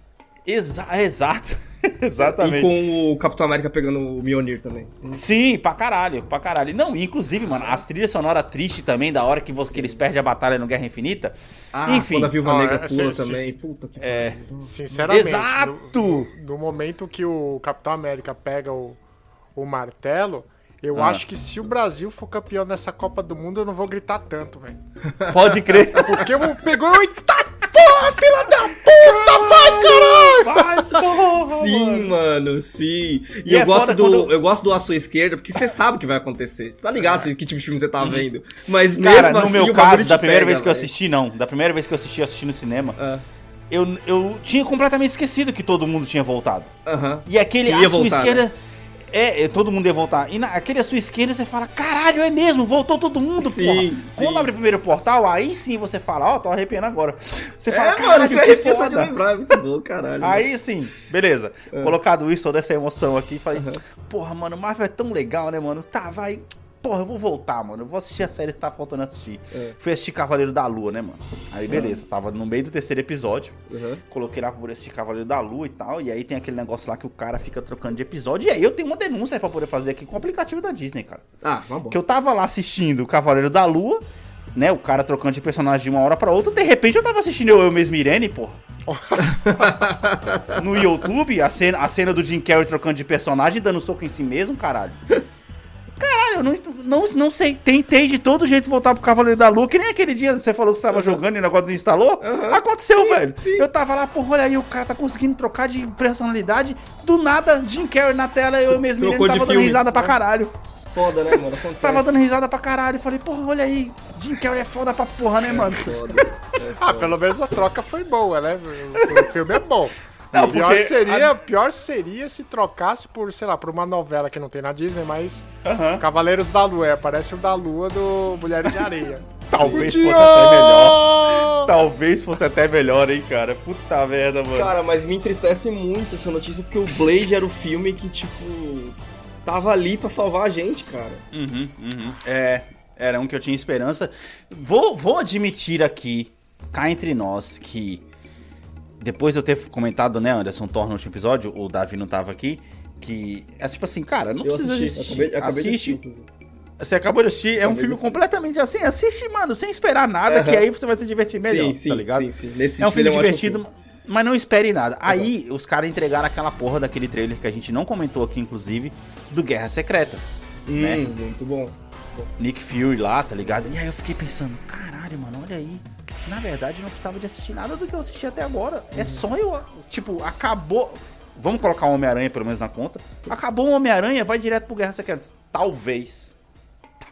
Exa exato. E Exatamente. com o Capitão América pegando o Mjolnir também. Sim. Sim, pra caralho, pra caralho. Não, e inclusive, mano, as trilhas sonoras tristes também, da hora que, você, que eles perdem a batalha no Guerra Infinita. Ah, Enfim. quando a Viúva Ah, Negra é, pula sim, também. sim. Puta que É. pariu. Sinceramente. Exato! No, no momento que o Capitão América pega o, o martelo, eu Ah. acho que se o Brasil for campeão nessa Copa do Mundo, eu não vou gritar tanto, velho. Pode crer. Porque eu pegou o Eita porra, filha da puta, vai, caralho! Vai, porra, Sim, mano, sim. E, E eu, é gosto do, quando- eu gosto do à sua esquerda, porque você sabe o que vai acontecer. Você tá ligado que tipo de filme você tá vendo. Mas Uhum. Cara, mesmo no assim, meu caso, da primeira pega, vez que eu assisti, não. Da primeira vez que eu assisti, eu assisti no cinema. Ah, Eu, eu tinha completamente esquecido que todo mundo tinha voltado. Aham. E aquele sua voltar, esquerda. né? É, é, todo mundo ia voltar. E naquele à sua esquerda você fala, caralho, é mesmo, voltou todo mundo, Sim, porra. sim. Quando abre o primeiro portal, aí sim você fala, ó, tô arrepiando agora. Você fala, É, mano, isso é arrepia só de lembrar, é muito bom, caralho. Aí sim, beleza. Colocado isso, toda essa emoção aqui, falei, porra, mano, Marvel é tão legal, né, mano? Tá, vai. Porra, eu vou voltar, mano. Eu vou assistir a série que tá faltando assistir. É. Fui assistir Cavaleiro da Lua, né, mano? Aí beleza, tava no meio do terceiro episódio. Uhum. Coloquei lá pra poder assistir Cavaleiro da Lua e tal. E aí tem aquele negócio lá que o cara fica trocando de episódio. E aí eu tenho uma denúncia pra poder fazer aqui com o aplicativo da Disney, cara. Ah, uma bosta. Que eu tava lá assistindo Cavaleiro da Lua, né? O cara trocando de personagem de uma hora pra outra. De repente eu tava assistindo eu, eu mesmo Irene, porra. no YouTube, a cena, a cena do Jim Carrey trocando de personagem e dando soco em si mesmo, caralho. Caralho, eu não, não, não sei. Tentei de todo jeito voltar pro Cavaleiro da Lua, que nem aquele dia que você falou que você tava jogando e o negócio desinstalou. Aconteceu, Sim, velho. sim. Eu tava lá, porra, olha aí, o cara tá conseguindo trocar de personalidade. Do nada, Jim Carrey na tela, eu mesmo tava dando risada pra caralho. Foda, né, mano? Acontece. Tava dando risada pra caralho. Falei, porra, olha aí, Jim Carrey é foda pra porra, né, mano? Foda. É Ah, foda. pelo menos a troca foi boa, né? O, o filme é bom. Não, pior, seria, pior seria se trocasse por, sei lá, por uma novela que não tem na Disney, mas Aham. Cavaleiros da Lua, é, parece o da Lua do Mulheres de Areia. Talvez Fudiou! fosse até melhor. Talvez fosse até melhor, hein, cara. Puta merda, mano. Cara, mas me entristece muito essa notícia porque o Blade era o filme que, tipo, tava ali pra salvar a gente, cara. Uhum, uhum. É, era um que eu tinha esperança. Vou, vou admitir aqui, cá entre nós, que depois de eu ter comentado, né, Anderson Thor no último episódio, o Davi não tava aqui, que é tipo assim, cara, não Eu precisa assisti, assistir. acabei, acabei de assistir, assiste, você acabou de assistir, é um filme completamente assim, assiste, mano, sem esperar nada, que Aham. aí você vai se divertir melhor, sim, sim, tá ligado? sim, sim. Nesse É um filme divertido, filme. Mas não espere nada. Aí os caras entregaram aquela porra daquele trailer que a gente não comentou aqui, inclusive, do Guerras Secretas. Hum, né? muito bom. Nick Fury lá, tá ligado? E aí eu fiquei pensando, caralho, mano, olha aí. Na verdade, eu não precisava de assistir nada do que eu assisti até agora. É só eu. Tipo, acabou. Vamos colocar o Homem-Aranha pelo menos na conta. Acabou o Homem-Aranha, vai direto pro Guerra Secretas. Talvez.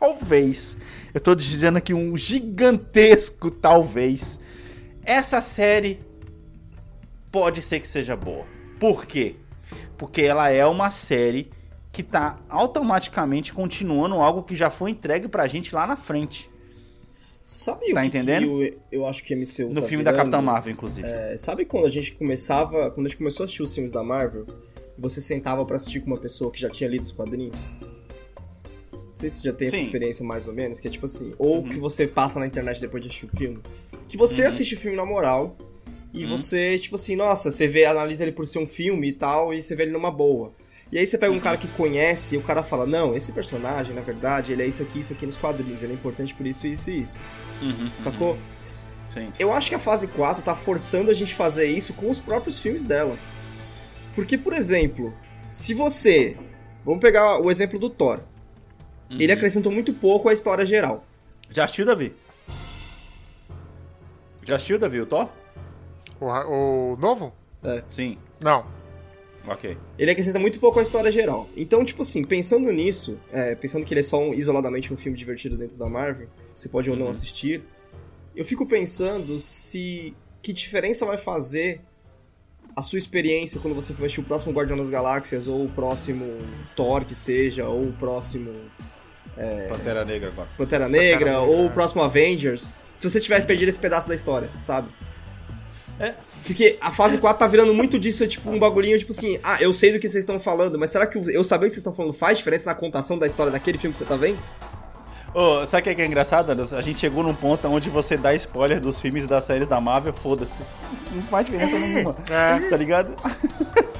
Talvez. Eu tô dizendo aqui um gigantesco talvez. Essa série pode ser que seja boa. Por quê? Porque ela é uma série que tá automaticamente continuando algo que já foi entregue pra gente lá na frente. Sabe Tá o que, entendendo? que eu, eu acho que MCU No tá filme da virando? Capitã Marvel, inclusive. É, sabe quando a gente começava, quando a gente começou a assistir os filmes da Marvel, você sentava pra assistir com uma pessoa que já tinha lido os quadrinhos? Não sei se você já tem essa Sim. experiência mais ou menos, que é tipo assim, ou Uhum. que você passa na internet depois de assistir o filme, que você assiste o filme na moral e Uhum. você, tipo assim, nossa, você vê, analisa ele por ser um filme e tal, e você vê ele numa boa. E aí você pega um cara que conhece e o cara fala, não, esse personagem, na verdade, ele é isso aqui, isso aqui nos quadrinhos, ele é importante por isso, isso e isso. Uhum, Sacou? Sim. Eu acho que a fase 4 tá forçando a gente fazer isso com os próprios filmes dela. Porque, por exemplo, se você. Vamos pegar o exemplo do Thor. Uhum. Ele acrescentou muito pouco à história geral. Já assistiu, Davi? Já assistiu, Davi, o Thor? O, o novo? Sim. Não. Ok. Ele acrescenta muito pouco à história geral. Então, tipo assim, pensando nisso, é, pensando que ele é só um- isoladamente um filme divertido dentro da Marvel, você pode ou não assistir, eu fico pensando se. que diferença vai fazer a sua experiência quando você for assistir o próximo Guardião das Galáxias, ou o próximo Thor que seja, ou o próximo Pantera Negra agora. Pantera Negra, Negra, ou é. o próximo Avengers, se você tiver perdido esse pedaço da história, sabe? É. Porque a fase 4 tá virando muito disso, é tipo um bagulhinho, tipo assim, ah, eu sei do que vocês estão falando, mas será que eu saber o que vocês estão falando faz diferença na contação da história daquele filme que você tá vendo? Ô, sabe o que é, que é engraçado, Anderson? A gente chegou num ponto onde você dá spoiler dos filmes e das séries da Marvel, foda-se. Não faz diferença nenhuma. É. Tá ligado?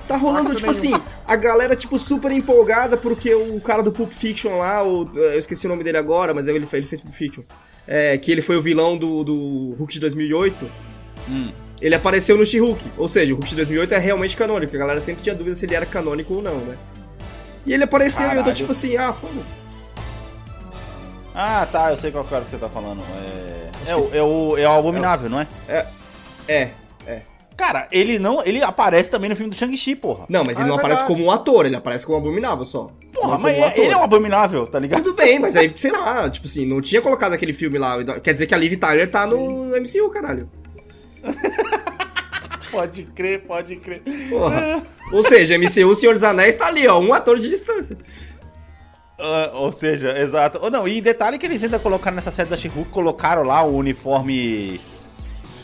Tá rolando, tipo assim, a galera, tipo, super empolgada porque o cara do Pulp Fiction lá, o, eu esqueci o nome dele agora, mas ele, ele fez Pulp Fiction, é, que ele foi o vilão do, do Hulk de 2008. Ele apareceu no She-Hulk, ou seja, o Hulk de 2008 é realmente canônico, porque a galera sempre tinha dúvida se ele era canônico ou não, né? E ele apareceu e eu tô Caralho. tipo assim, ah, foda-se. Ah, tá, eu sei qual cara que você tá falando. É, é, o, é, o, é o Abominável, não é? É. Cara, ele não. Ele aparece também no filme do Shang-Chi, porra. Não, mas ele Ah, não é aparece verdade. como um ator, ele aparece como abominável só. Porra, Não mas como um é- ator. ele é um abominável, tá ligado? Tudo bem, mas aí, sei lá, tipo assim, não tinha colocado aquele filme lá. Quer dizer que a Liv Tyler tá no MCU, caralho. Pode crer, pode crer. Porra. Ou seja, MCU Senhor dos Anéis tá ali, ó, um ator de distância. Ah, ou seja, exato. Ou não, e detalhe que eles ainda colocaram nessa série da she colocaram lá o uniforme.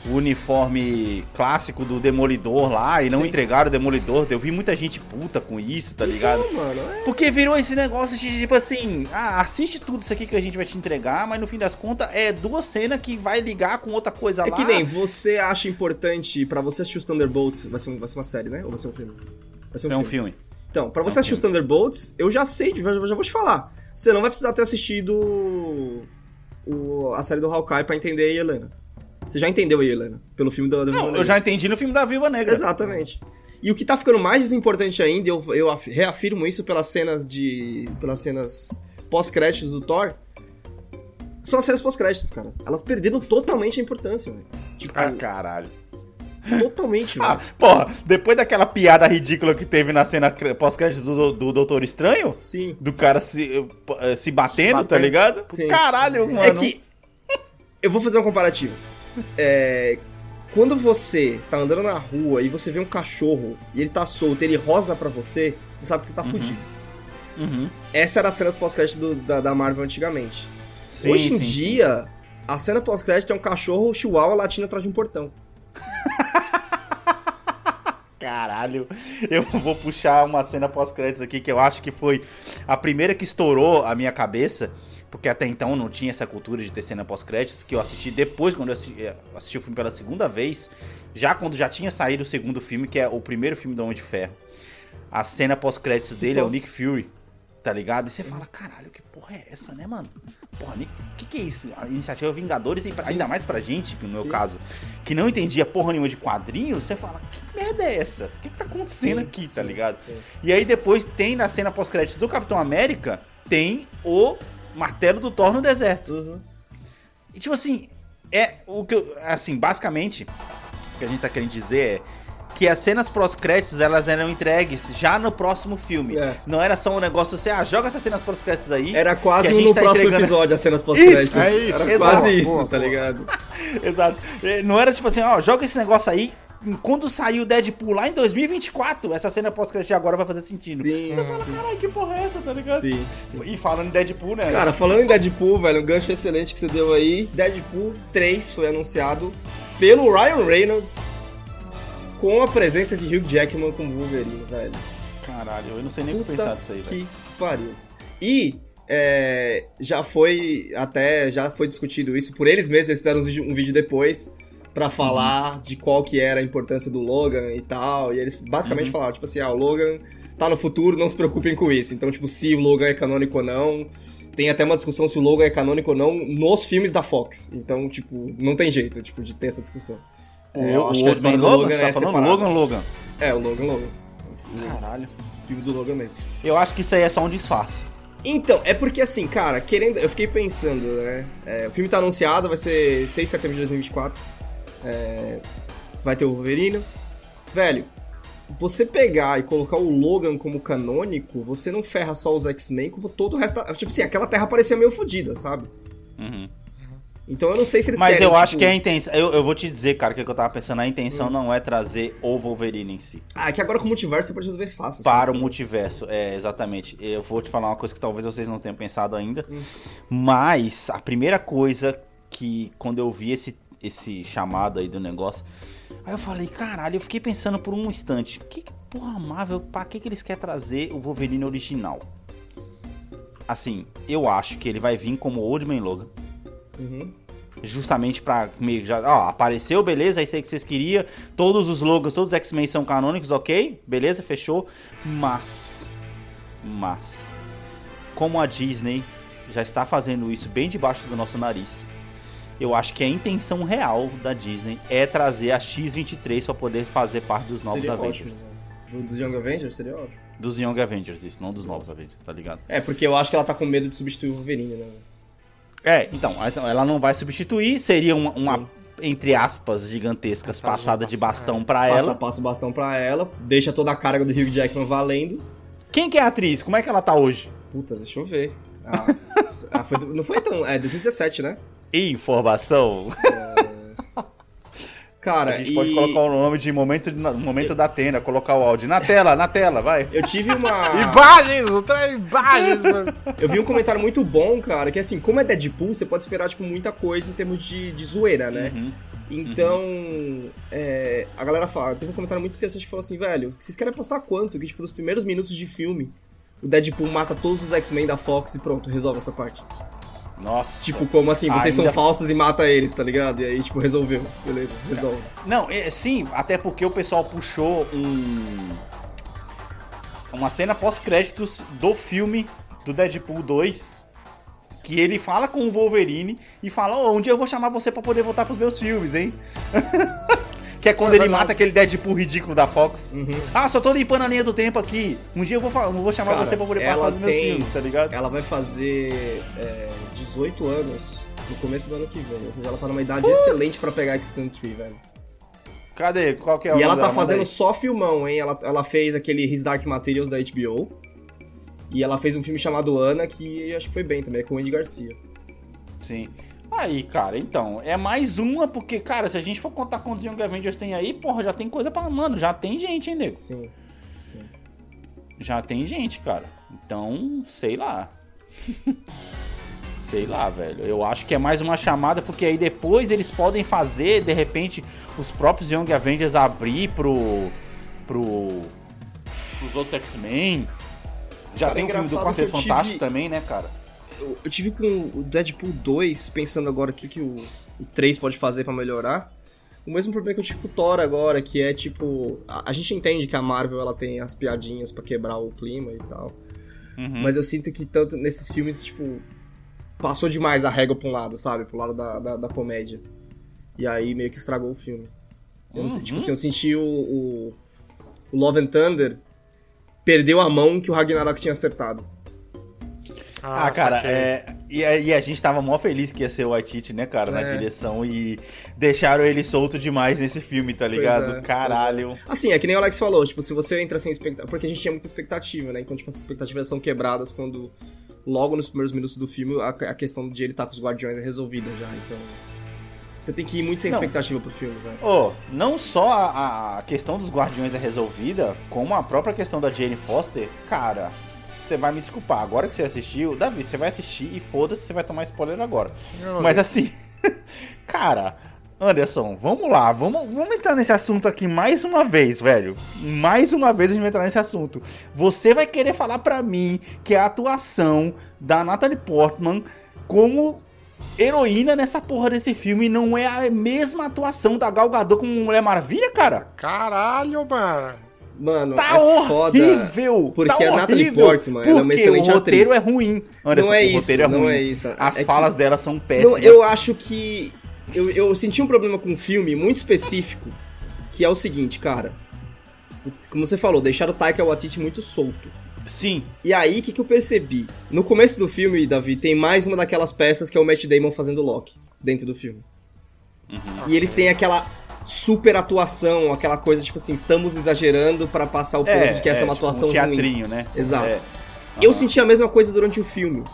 O uniforme clássico do Demolidor lá e não Sim. entregaram o Demolidor. Eu vi muita gente puta com isso, tá ligado? Então, mano, é... Porque virou esse negócio de tipo assim, ah, assiste tudo isso aqui que a gente vai te entregar, mas no fim das contas é duas cenas que vai ligar com outra coisa É lá. que nem você acha importante pra você assistir os Thunderbolts, vai ser, um- vai ser uma série, né? Ou vai ser um filme? Vai ser É um filme. Então, pra você assistir os Thunderbolts, eu já sei, já, já vou te falar. Você não vai precisar ter assistido o- a série do Hawkeye pra entender a Helena. Você já entendeu a Helena, pelo filme da, da Não, eu Negra. já entendi no filme da Viúva Negra. Exatamente. E o que tá ficando mais desimportante ainda, eu, eu af- reafirmo isso pelas cenas de. pelas cenas pós-créditos do Thor. São as cenas pós-créditos, cara. Elas perderam totalmente a importância, velho. Tipo, Ah, caralho. totalmente, Ah, velho. porra, depois daquela piada ridícula que teve na cena cre- pós-crédito do, do Doutor Estranho, Sim. do cara se, eh, se batendo, Se tá batendo. ligado? Sim. Caralho, mano. É que. Eu vou fazer um comparativo. É. Quando você tá andando na rua e você vê um cachorro e ele tá solto, ele rosa pra você, você sabe que você tá fudido. Uhum. Essa era a cena pós-crédito da, da Marvel antigamente. Sim, Hoje em sim, dia, a cena pós-crédito é um cachorro chihuahua latindo atrás de um portão. Caralho, eu vou puxar uma cena pós-créditos aqui que eu acho que foi a primeira que estourou a minha cabeça, porque até então não tinha essa cultura de ter cena pós-créditos, que eu assisti depois, quando eu assisti, eh, assisti o filme pela segunda vez, já quando já tinha saído o segundo filme, que é o primeiro filme do Homem de Ferro. A cena pós-créditos dele é o top. Nick Fury, tá ligado? E você fala, caralho, que porra é essa, né, mano? Porra, Nick, o que, que é isso? A iniciativa Vingadores, e ainda mais pra gente, no meu caso, que não entendia porra nenhuma de quadrinhos, você fala, que merda é essa? O que, que tá acontecendo Sim, aqui, sim, tá ligado? sim. E aí depois tem na cena pós-créditos do Capitão América, tem o martelo do Thor no deserto. Uhum. E tipo assim, é o que eu, assim, basicamente, o que a gente tá querendo dizer é que as cenas pós-créditos elas eram entregues já no próximo filme. É. Não era só um negócio assim, ah, joga essas cenas pós-créditos aí. Era quase no tá próximo entregando- episódio, as cenas pós-créditos. É isso, Era exato. quase isso, boa, tá boa. ligado? Exato. É, Não era tipo assim, ó, joga esse negócio aí. Quando sair o Deadpool lá em 2024, essa cena pós-crédito agora vai fazer sentido. Sim, Você fala, caralho, que porra é essa, tá ligado? Sim, sim. E falando em Deadpool, né? Cara, falando em Deadpool, velho, um gancho excelente que você deu aí. Deadpool 3 foi anunciado pelo Ryan Reynolds com a presença de Hugh Jackman como Wolverine, velho. Caralho, eu não sei nem o que pensar disso aí, velho. que pariu. E é, já foi até já foi discutido isso por eles mesmos, eles fizeram um vídeo, um vídeo depois pra falar de qual que era a importância do Logan e tal, e eles basicamente falaram, tipo assim, ah, o Logan tá no futuro, não se preocupem com isso. Então, tipo, se o Logan é canônico ou não, tem até uma discussão se o Logan é canônico ou não nos filmes da Fox. Então, tipo, não tem jeito, tipo, de ter essa discussão. É, eu o, acho o que a história do Logan, Logan tá é falando separada. Logan, Logan. É, o Logan Logan. Caralho. O filme do Logan mesmo. Eu acho que isso aí é só um disfarce. Então, é porque assim, cara, querendo. Eu fiquei pensando, né? é, o filme tá anunciado, vai ser 6 de setembro de 2024. É, vai ter o Wolverine. Velho, você pegar e colocar o Logan como canônico, você não ferra só os X-Men, como todo o resto da. Tipo assim, aquela terra parecia meio fodida, sabe? Então eu não sei se eles Uhum. Mas querem. eu acho tipo, que a intenção. Eu, eu vou te dizer, cara, o que eu tava pensando. A intenção não é trazer o Wolverine em si. Ah, é que agora com o multiverso você pode resolver fácil. Para o sabe? multiverso, é, exatamente. Eu vou te falar uma coisa que talvez vocês não tenham pensado ainda. Mas a primeira coisa que quando eu vi esse, esse chamado aí do negócio, aí eu falei, caralho, eu fiquei pensando por um instante, que que porra Marvel, pra que que eles querem trazer o Wolverine original? Assim, eu acho que ele vai vir como Old Man Logan. Uhum. Justamente pra meio já. Ó, apareceu, beleza, é isso aí que vocês queriam. Todos os logos, todos os X-Men são canônicos, ok? Beleza, fechou. Mas. Mas. Como a Disney já está fazendo isso bem debaixo do nosso nariz, eu acho que a intenção real da Disney é trazer a X-23 pra poder fazer parte dos novos Seria Avengers. ótimo. né? Do- Dos Young Avengers seria ótimo. Dos Young Avengers, isso, não dos novos Avengers, tá ligado? É, porque eu acho que ela tá com medo de substituir o Wolverine, né? É, então, então, ela não vai substituir, seria uma, uma, entre aspas, gigantescas Passada de passada de bastão, bastão pra Passa, ela. passa o bastão pra ela, deixa toda a carga do Hugh Jackman valendo. Quem que é a atriz? Como é que ela tá hoje? Puta, deixa eu ver. Ah, ah, foi não foi tão. É 2017, né? Informação. Cara, A gente e pode colocar o nome de momento, de- momento da tenda, colocar o áudio. Na tela, na tela, vai. eu tive uma. Imagens, ultra imagens, mano. Eu vi um comentário muito bom, cara, que assim, como é Deadpool, você pode esperar, tipo, muita coisa em termos de, de zoeira, né? Então, é, a galera fala, teve um comentário muito interessante que falou assim, velho, vocês querem apostar quanto? Que, tipo, nos primeiros minutos de filme, o Deadpool mata todos os X-Men da Fox e pronto, resolve essa parte. Nossa. Tipo, como assim, vocês Ainda- são falsos e mata eles, tá ligado? E aí, tipo, resolveu. Beleza, resolve. Não, é, sim, até porque o pessoal puxou um. Uma cena pós-créditos do filme do Deadpool 2. Que ele fala com o Wolverine e fala: Ô, um dia eu vou chamar você pra poder voltar pros meus filmes, hein? que é quando ele mata aquele Deadpool ridículo da Fox. Ah, só tô limpando a linha do tempo aqui. Um dia eu vou, eu vou chamar Cara, você pra poder passar dos meus tem- filmes, tá ligado? Ela vai fazer é, 18 anos no começo do ano que vem. Ou seja, ela tá numa idade excelente pra pegar Extant Tree, velho. Cadê? Qual que é o E ela tá fazendo aí. só filmão, hein? Ela, ela fez aquele His Dark Materials da HBO. E ela fez um filme chamado Ana, que acho que foi bem também, é com o Andy Garcia. Sim. Aí, cara, então, é mais uma, porque, cara, se a gente for contar quantos Young Avengers tem aí, porra, já tem coisa pra. Mano, já tem gente, hein, nego? Sim, sim. Já tem gente, cara. Então, sei lá. sei lá, velho. Eu acho que é mais uma chamada, porque aí depois eles podem fazer, de repente, os próprios Young Avengers abrir pro. pro. pros outros X-Men. Já Cara, tem o filme do Quarteto eu tive- Fantástico também, né, cara? Eu, eu tive com o Deadpool 2, pensando agora o que, que o, o 3 pode fazer pra melhorar. O mesmo problema que eu tive com o Thor agora, que é tipo. A, a gente entende que a Marvel ela tem as piadinhas pra quebrar o clima e tal. Mas eu sinto que tanto nesses filmes, tipo. Passou demais a régua pra um lado, sabe? Pro lado da, da, da comédia. E aí meio que estragou o filme. Eu não sei, tipo assim, eu senti o, o, o Love and Thunder perdeu a mão que o Ragnarok tinha acertado. Ah, cara, saquei. é, e, a- e a gente tava mó feliz que ia ser o Waititi, né, cara, na É. direção e deixaram ele solto demais nesse filme, tá ligado? Pois é, Caralho. Assim, é que nem o Alex falou, tipo, se você entra sem expectativa. Porque a gente tinha muita expectativa, né? Então, tipo, essas expectativas são quebradas quando, logo nos primeiros minutos do filme, a, a questão de ele estar com os guardiões é resolvida já. Então. Você tem que ir muito sem Não. expectativa pro filme, velho. Ô, não só a, a questão dos Guardiões é resolvida, como a própria questão da Jane Foster, cara. Você vai me desculpar, agora que você assistiu, Davi, você vai assistir e foda-se, você vai tomar spoiler agora. Não, Mas assim, cara, Anderson, vamos lá, vamos, vamos entrar nesse assunto aqui mais uma vez, velho. Mais uma vez a gente vai entrar nesse assunto. Você vai querer falar pra mim que a atuação da Natalie Portman como heroína nessa porra desse filme não é a mesma atuação da Gal Gadot como Mulher Maravilha, cara? Caralho, mano. Mano, Tá é foda. horrível! porque tá a Natalie horrível, Portman, ela é uma porque excelente o roteiro atriz. é ruim. Anderson, Não é o isso, roteiro é não ruim. é isso. As É que- falas dela são Não, péssimas. eu acho que. Eu, eu senti um problema com um filme muito específico, que é o seguinte, cara. Como você falou, deixaram o Taika Waititi muito solto. Sim, E aí, o que, que eu percebi? No começo do filme, Davi, tem mais uma daquelas peças que é o Matt Damon fazendo Loki dentro do filme. E eles têm aquela super atuação, aquela coisa tipo assim, estamos exagerando pra passar o ponto é, de que essa é uma tipo atuação um ruim. teatrinho, né? Exato. É. Eu senti a mesma coisa durante o filme.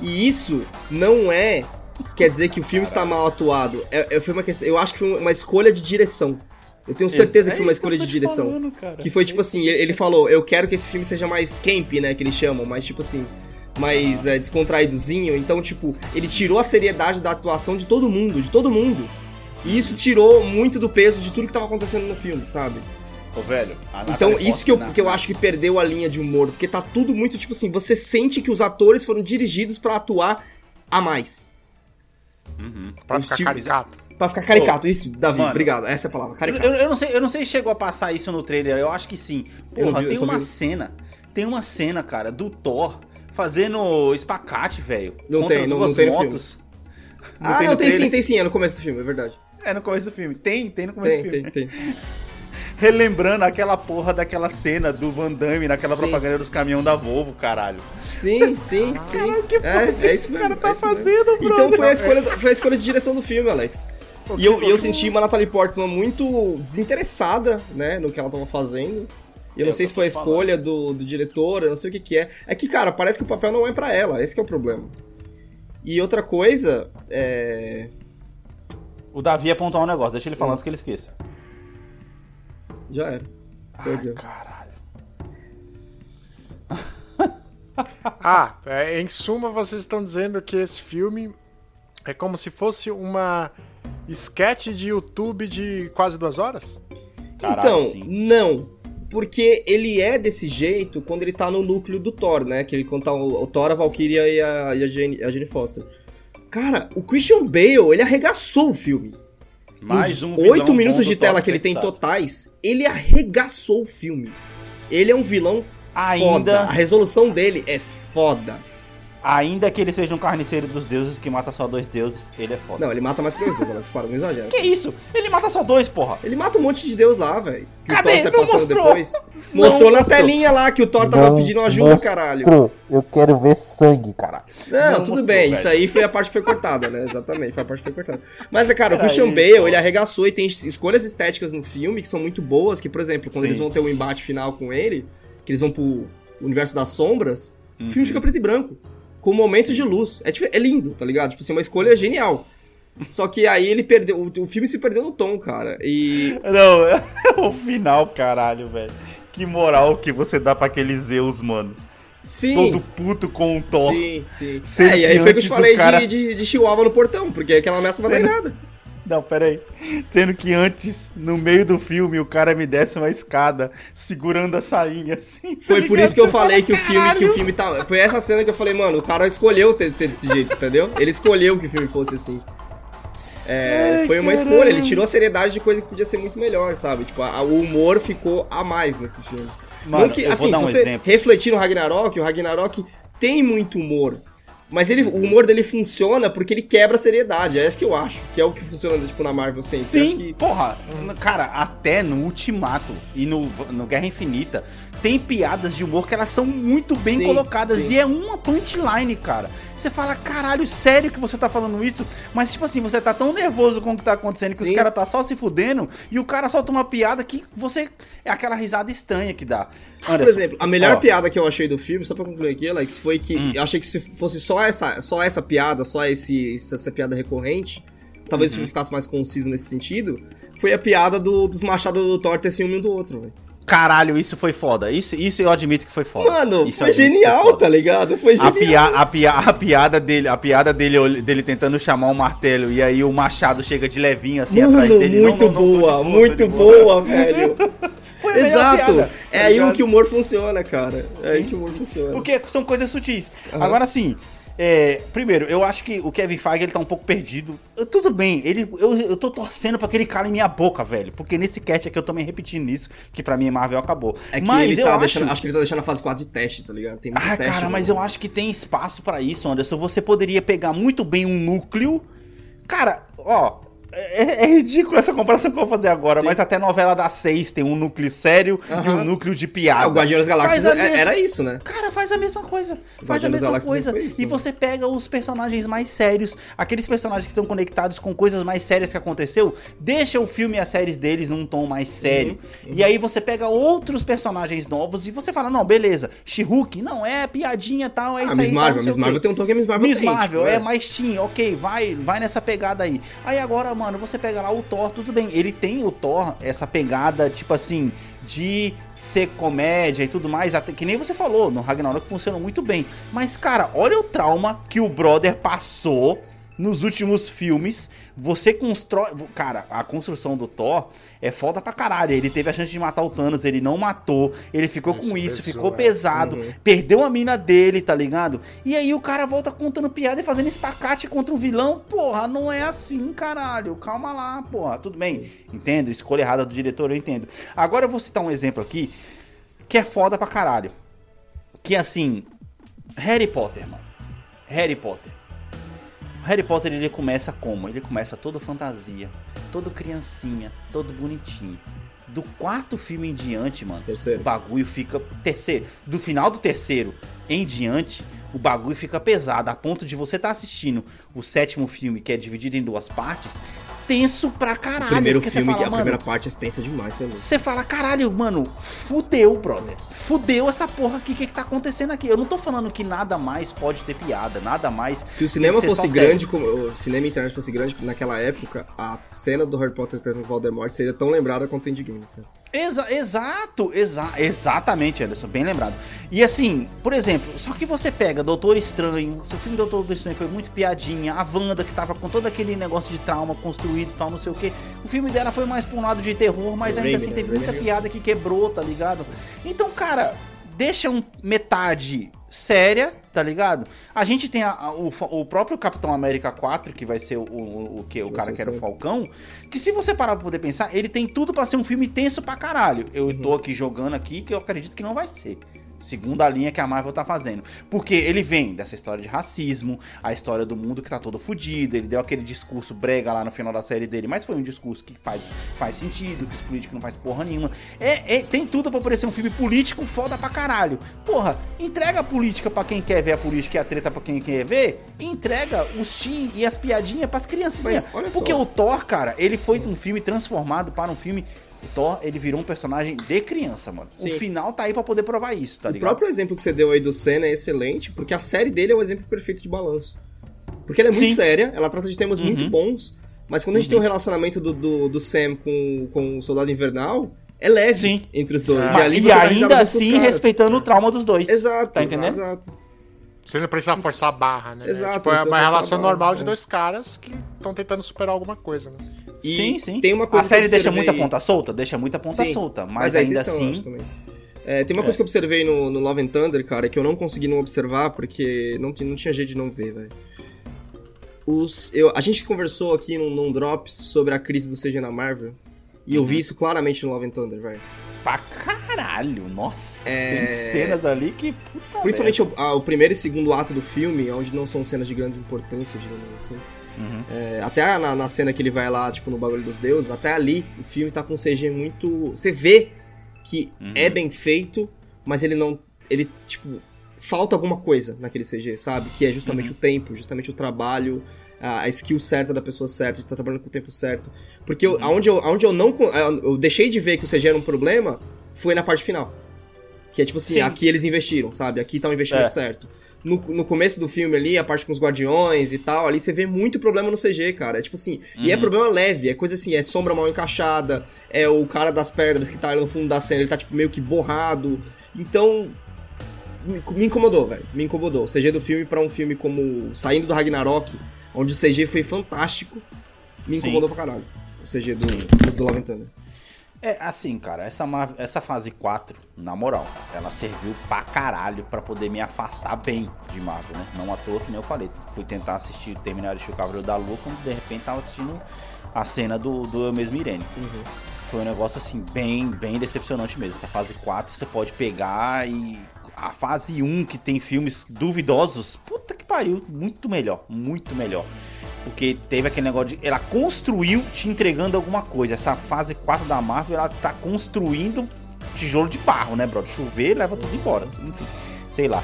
E isso não é quer dizer que o filme está mal atuado. É, é- foi uma questão, eu acho que foi uma escolha de direção. Eu tenho certeza É que foi uma escolha de direção. falando, que foi tipo assim, ele, falou, eu quero que esse filme seja mais camp, né, que eles chamam, mais tipo assim, mais é, descontraídozinho. Então, tipo, ele tirou a seriedade da atuação de todo mundo, de todo mundo. E isso tirou muito do peso de tudo que tava acontecendo no filme, sabe? Ô, velho, a Então, isso que eu, que eu acho que perdeu a linha de humor, porque tá tudo muito tipo assim, você sente que os atores foram dirigidos pra atuar a mais. Pra O ficar Steve- caricato. Pra ficar caricato, isso, Davi, Mano, obrigado. Essa é a palavra, Eu, caricato. eu- eu não sei, eu não sei se chegou a passar isso no trailer, eu acho que sim. Não Porra, vi, tem uma vi- cena, tem uma cena, cara, do Thor fazendo espacate, velho. Não tem, não- duas não tem no motos. ah, tem não, tem sim, trailer? tem sim, é no começo do filme, é verdade. É no começo do filme. Tem, tem no começo Tem, do filme. tem, tem. Relembrando aquela porra daquela cena do Van Damme naquela Sim. propaganda dos caminhões da Volvo, caralho. Sim, sim, sim. que é, é isso o mesmo. cara tá é fazendo? Então foi a, escolha, foi a escolha de direção do filme, Alex. E eu, eu senti uma Natalie Portman muito desinteressada, né, no que ela tava fazendo. E eu não É sei se que eu foi a escolha do, do diretor, eu não sei o que que é. É que, cara, parece que o papel não é pra ela, esse que é o problema. E outra coisa, é... O Davi ia apontar um negócio, deixa ele falar antes que ele esqueça. Já era. Perdeu. Caralho. Ah, é, em suma, vocês estão dizendo que esse filme é como se fosse uma sketch de YouTube de quase duas horas? Caralho, então, sim. não. Porque ele é desse jeito quando ele tá no núcleo do Thor, né? Que ele conta o, o Thor, a Valkyria e a, e a, Jane, a Jane Foster. Cara, o Christian Bale, ele arregaçou o filme. Mais Os um oito minutos de tela que ele tem totais, ele arregaçou o filme. Ele é um vilão Ainda- foda. A resolução dele é foda. Ainda que ele seja um carniceiro dos deuses que mata só dois deuses, ele é foda. Não, ele mata mais que dois deus, elas param, não exagero. Que isso? Ele mata só dois, porra. Ele mata um monte de deus lá, velho. Cadê? o Thor sai Não passando mostrou. depois. Não Mostrou na mostrou. telinha lá que o Thor tava pedindo ajuda, caralho. Eu quero ver sangue, cara. Não, Não tudo mostrou, bem, velho. isso aí foi a parte que foi cortada, né? Exatamente, foi a parte que foi cortada. Mas, é, cara, o Era Christian isso, Bale, pô. ele arregaçou e tem escolhas estéticas no filme que são muito boas, que, por exemplo, quando Sim. eles vão ter o embate final com ele, que eles vão pro universo das sombras, o Uhum. filme fica preto e branco, com momentos de luz. É, tipo, é lindo, tá ligado? Tipo assim, uma escolha genial. Só que aí ele perdeu, o, o filme se perdeu no tom, cara. E Não, o final, caralho, velho. Que moral que você dá pra aqueles Zeus, mano. sim, Todo puto com o Thor. sim, sim. Sendo É, e aí foi que eu te falei cara- de, de, de Chihuahua no portão, porque aquela ameaça vai dar em nada. Não, pera aí. Sendo que antes, no meio do filme, o cara me desce uma escada segurando a sainha assim. Foi por isso que eu falei que o filme, que o filme tá. Foi essa cena que eu falei, mano, o cara escolheu ter, ser desse jeito, entendeu? Ele escolheu que o filme fosse assim. É, Ai, foi uma caralho. escolha, ele tirou a seriedade de coisa que podia ser muito melhor, sabe? Tipo, a- o humor ficou a mais nesse filme. Mano, Não que, eu vou assim, dar se um você exemplo. refletir no Ragnarok, o Ragnarok tem muito humor. Mas ele, o humor dele funciona porque ele quebra a seriedade. É isso que eu acho. Que é o que funciona, tipo, na Marvel sempre. Sim, que- porra, cara, até no Ultimato e no, no Guerra Infinita tem piadas de humor que elas são muito bem Sim, colocadas sim. e é uma punchline, cara. Você fala, caralho, sério que você tá falando isso? Mas, tipo assim, você tá tão nervoso com o que tá acontecendo que Sim. os caras tá só se fudendo e o cara solta uma piada que você. É aquela risada estranha que dá. Por exemplo, a melhor ó, Hum. piada que eu achei do filme, só pra concluir aqui, Alex, foi que eu achei que se fosse só essa, só essa piada, só esse, essa piada recorrente, talvez Uhum. o filme ficasse mais conciso nesse sentido, foi a piada do- dos machados do Thor ter ciúme um do outro, velho. Caralho, isso foi foda. Isso, isso eu admito que foi foda. Mano, Isso foi genial, foda. tá ligado? Foi A, genial. pia, a, pia, a piada dele, a piada dele, dele tentando chamar o martelo e aí o machado chega de levinho assim atrás Mano, dele. muito Não, não, não, boa, boa, muito de boa, velho. Foi a Exato. piada, é tá aí ligado? que o humor funciona, cara. É aí Sim, que o humor funciona. Porque são coisas sutis. Agora sim, é, primeiro, eu acho que o Kevin Feige ele tá um pouco perdido. Eu- tudo bem, ele, eu, eu tô torcendo pra que ele cale minha boca, velho. Porque nesse cast aqui eu tô me repetindo isso, que pra mim Marvel acabou. É que mas ele eu tá acho... deixando. Acho que ele tá deixando a fase 4 de teste, tá ligado? Tem muito Ah, teste. cara, mas mano. eu acho que tem espaço pra isso, Anderson. Você poderia pegar muito bem um núcleo. Cara, ó. É, é ridículo essa comparação que eu vou fazer agora, Sim. mas até novela das seis tem um núcleo sério e Aham. um núcleo de piada. Ah, o Guardiões das Galáxias é- mesma- era isso, né? Cara, faz a mesma coisa. Faz a mesma coisa. isso, e né? você pega os personagens mais sérios, aqueles personagens que estão conectados com coisas mais sérias que aconteceu, deixa o filme e as séries deles num tom mais sério. Uhum, E aí você pega outros personagens novos e você fala, não, beleza, She-Hulk, não, é piadinha e tal, é Ah, isso Miss aí. Marvel, sei Miss. Marvel tem um toque que a Miss Marvel Miss tem, Marvel, tipo, é é. mais teen, ok, vai, vai nessa pegada aí. Aí agora, mano, você pega lá o Thor, tudo bem, ele tem o Thor, essa pegada, tipo assim, de ser comédia e tudo mais, até que nem você falou, no Ragnarok funciona muito bem. Mas, cara, olha o trauma que o brother passou nos últimos filmes. Você constrói. Cara, a construção do Thor é foda pra caralho. Ele teve a chance de matar o Thanos, ele não matou. Ele ficou com isso, ficou é. pesado. Perdeu a mina dele, tá ligado? E aí o cara volta contando piada e fazendo espacate contra o vilão. Porra, não é assim, caralho. Calma lá, porra. Tudo bem. Entendo. Escolha errada do diretor, eu entendo. Agora eu vou citar um exemplo aqui que é foda pra caralho. Que assim. Harry Potter, mano. Harry Potter. Harry Potter ele começa como? Ele começa todo fantasia, todo criancinha, todo bonitinho. Do quarto filme em diante, mano, Terceiro. o bagulho fica. Terceiro. Do final do terceiro em diante, o bagulho fica pesado, a ponto de você estar assistindo o sétimo filme, que é dividido em duas partes, tenso pra caralho. O primeiro filme, fala, a primeira parte é tensa demais, você é louco. Você fala, caralho, mano, fudeu, brother. Fudeu essa porra aqui, o que, que tá acontecendo aqui? Eu não tô falando que nada mais pode ter piada, nada mais. Se o cinema fosse grande, como o cinema internet fosse grande naquela época, a cena do Harry Potter tendo Voldemort seria tão lembrada quanto Endgame, cara. Exa exato, exa exatamente, Anderson, bem lembrado. E assim, por exemplo, só que você pega Doutor Estranho, seu filme Doutor Estranho foi muito piadinha, a Wanda que tava com todo aquele negócio de trauma construído e tal, não sei o que. O filme dela foi mais pra um lado de terror, mas O ainda assim né? teve O Raimi muita piada que quebrou, tá ligado? Então, cara, deixa um metade séria, tá ligado? A gente tem a- a- o, o próprio Capitão América 4, que vai ser o, o, o que o cara que era o Falcão, que se você parar pra poder pensar, ele tem tudo pra ser um filme tenso pra caralho. Eu tô aqui jogando aqui que eu acredito que não vai ser. Segundo a linha que a Marvel tá fazendo. Porque ele vem dessa história de racismo, a história do mundo que tá todo fudido. Ele deu aquele discurso brega lá no final da série dele, mas foi um discurso que faz, faz sentido, que os políticos não faz porra nenhuma. É, é- tem tudo pra parecer um filme político foda pra caralho. Porra, entrega a política pra quem quer ver a política e a treta pra quem quer ver. Entrega os teen e as piadinhas pras criancinhas. Porque só. o Thor, cara, ele foi um filme transformado para um filme. O Thor, ele virou um personagem de criança, mano. Sim. O final tá aí pra poder provar isso, tá O ligado? próprio exemplo que você deu aí do Senna é excelente, porque a série dele é o exemplo perfeito de balanço. Porque ela é muito Sim. Uhum. séria, ela trata de temas muito bons, mas quando a gente tem um relacionamento do, do, do Sam com, com o Soldado Invernal, é leve Sim. entre os dois. Mas- E, ali e risada ainda assim respeitando o trauma dos dois. Exato, Tá entendendo? exato. Você não precisa forçar a barra, né? Exato, Tipo, é uma relação normal de é. dois caras que estão tentando superar alguma coisa, né? E sim, sim. tem uma coisa a série eu deixa muita ponta solta? Deixa muita ponta Sim, solta. Mas, a ainda eu assim. É, tem uma coisa que eu observei no, no Love and Thunder, cara, que eu não consegui não observar porque não, não tinha jeito de não ver, velho. Os, eu, a gente conversou aqui num, num Drops sobre a crise do CG na Marvel. E eu Uhum. vi isso claramente no Love and Thunder, velho. Pra caralho, nossa. É. Tem cenas ali que. Puta Principalmente o, a- o primeiro e segundo ato do filme, onde não são cenas de grande importância, digamos assim. Uhum. É, até na, na cena que ele vai lá, tipo, no bagulho dos deuses, até ali, o filme tá com CG muito. Você vê que Uhum. é bem feito, mas ele não. Ele, tipo, falta alguma coisa naquele CG, sabe? Que é justamente Uhum. o tempo, justamente o trabalho, a, skill certa da pessoa certa, de estar trabalhando com o tempo certo. Porque Uhum. eu, aonde, eu, aonde eu não. Eu deixei de ver que o CG era um problema foi na parte final. Que é tipo assim, Sim. aqui eles investiram, sabe? Aqui tá o investimento É. certo. No, no começo do filme ali, a parte com os guardiões e tal, ali você vê muito problema no CG, cara. É tipo assim, e é Uhum. problema leve, é coisa assim, é sombra mal encaixada, é o cara das pedras que tá ali no fundo da cena, ele tá tipo meio que borrado. Então, me- incomodou, velho. Me incomodou. O CG do filme pra um filme como Saindo do Ragnarok, onde o CG foi fantástico, me Sim. incomodou pra caralho. O CG do, do Love and Thunder. É, assim, cara, essa, essa fase 4, na moral, ela serviu pra caralho pra poder me afastar bem de Marvel, né? Não à toa, que nem eu falei. Fui tentar assistir, terminar de o Cavaleiro da Lua, quando de repente tava assistindo a cena do, do Eu Mesmo Irene. Foi um negócio, assim, bem, bem decepcionante mesmo. Essa fase 4 você pode pegar e... A fase 1, que tem filmes duvidosos, puta que pariu, muito melhor, muito melhor. Porque teve aquele negócio de. Ela construiu te entregando alguma coisa. Essa fase 4 da Marvel, ela tá construindo tijolo de barro, né, bro? Chover leva tudo embora. Enfim, sei lá.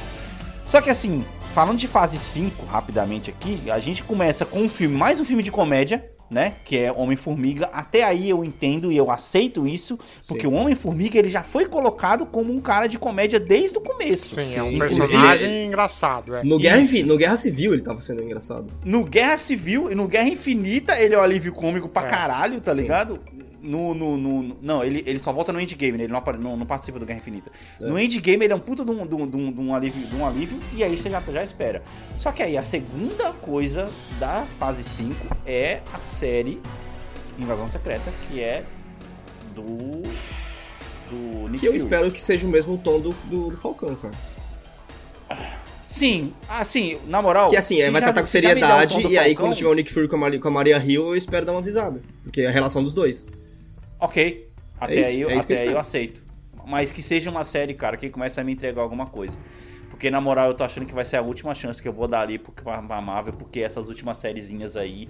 Só que assim, falando de fase 5, rapidamente aqui, a gente começa com um filme, mais um filme de comédia, né? Que é Homem-Formiga. Até aí eu entendo e eu aceito isso, porque o Homem-Formiga ele já foi colocado como um cara de comédia desde o começo. Sim, é um Sim. personagem engraçado, é. No Guerra, no Guerra Civil ele tava sendo engraçado. No Guerra Civil e no Guerra Infinita ele é o alívio cômico pra É, caralho, tá sim. ligado? No, no, no- não, ele, ele só volta no Endgame, né? Ele não, não, não participa do Guerra Infinita. No Endgame ele é um puta de um, de um- de um- de um alívio, de um alívio e aí você já, já espera. Só que aí a segunda coisa da fase 5 é a série Invasão Secreta, que é do. do Nick Que eu Fury. espero que seja o mesmo tom do, do, do Falcão, cara. Sim, assim, na moral. Que assim, é, vai já- tratar com dá o seriedade, e aí Falcão- quando tiver o Nick Fury com a, Mari- com a Maria Hill, eu espero dar umas risadas. Porque é a relação dos dois. Ok. Até isso, aí, eu- é que eu até aí eu aceito. Mas que seja uma série, cara, que comece a me entregar alguma coisa. Porque, na moral, eu tô achando que vai ser a última chance que eu vou dar ali pra, Marvel, porque essas últimas sériezinhas aí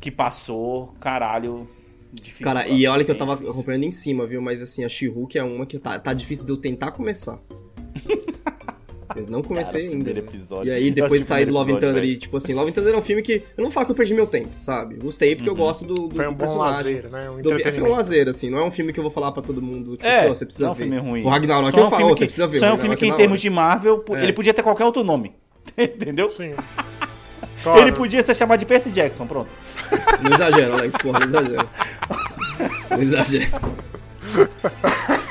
que passou, caralho, difícil. Cara, e olha que eu tava acompanhando em cima, viu? Mas assim, a She-Hulk é uma que tá, tá difícil de eu tentar começar. Eu não comecei Cara, ainda. primeiro episódio. E aí, depois de sair do Love and Thunder, e tipo assim, Love and Thunder é um filme que. Eu não falo que eu perdi meu tempo, sabe? Gostei porque eu gosto do, do, Foi um bom personagem. lazer, né? Um Do- é, foi um lazer, assim, não é um filme que eu vou falar pra todo mundo, tipo É, assim, ó, você precisa não é um ver. filme ruim. O Ragnarok é eu um falo, você precisa ver. Só é um filme que, em da termos de Marvel, É. ele podia ter qualquer outro nome. Entendeu? Sim. Ele Claro. podia ser chamado de Percy Jackson, pronto. Não exagera, Alex, porra, não exagera. Não exagera.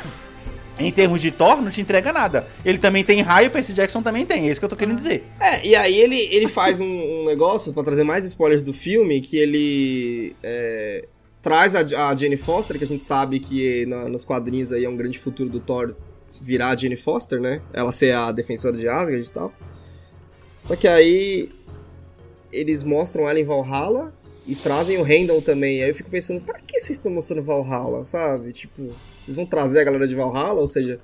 Em termos de Thor, não te entrega nada. Ele também tem raio, Percy Jackson também tem. É isso que eu tô querendo dizer. É, e aí ele, ele faz um, um negócio, pra trazer mais spoilers do filme, que ele é, traz a, a Jane Foster, que a gente sabe que na- nos quadrinhos aí é um grande futuro do Thor virar a Jane Foster, né? Ela ser a defensora de Asgard e tal. Só que aí eles mostram ela em Valhalla e trazem o Randall também. Aí eu fico pensando, pra que vocês estão mostrando Valhalla, sabe? Tipo, vocês vão trazer a galera de Valhalla, ou seja,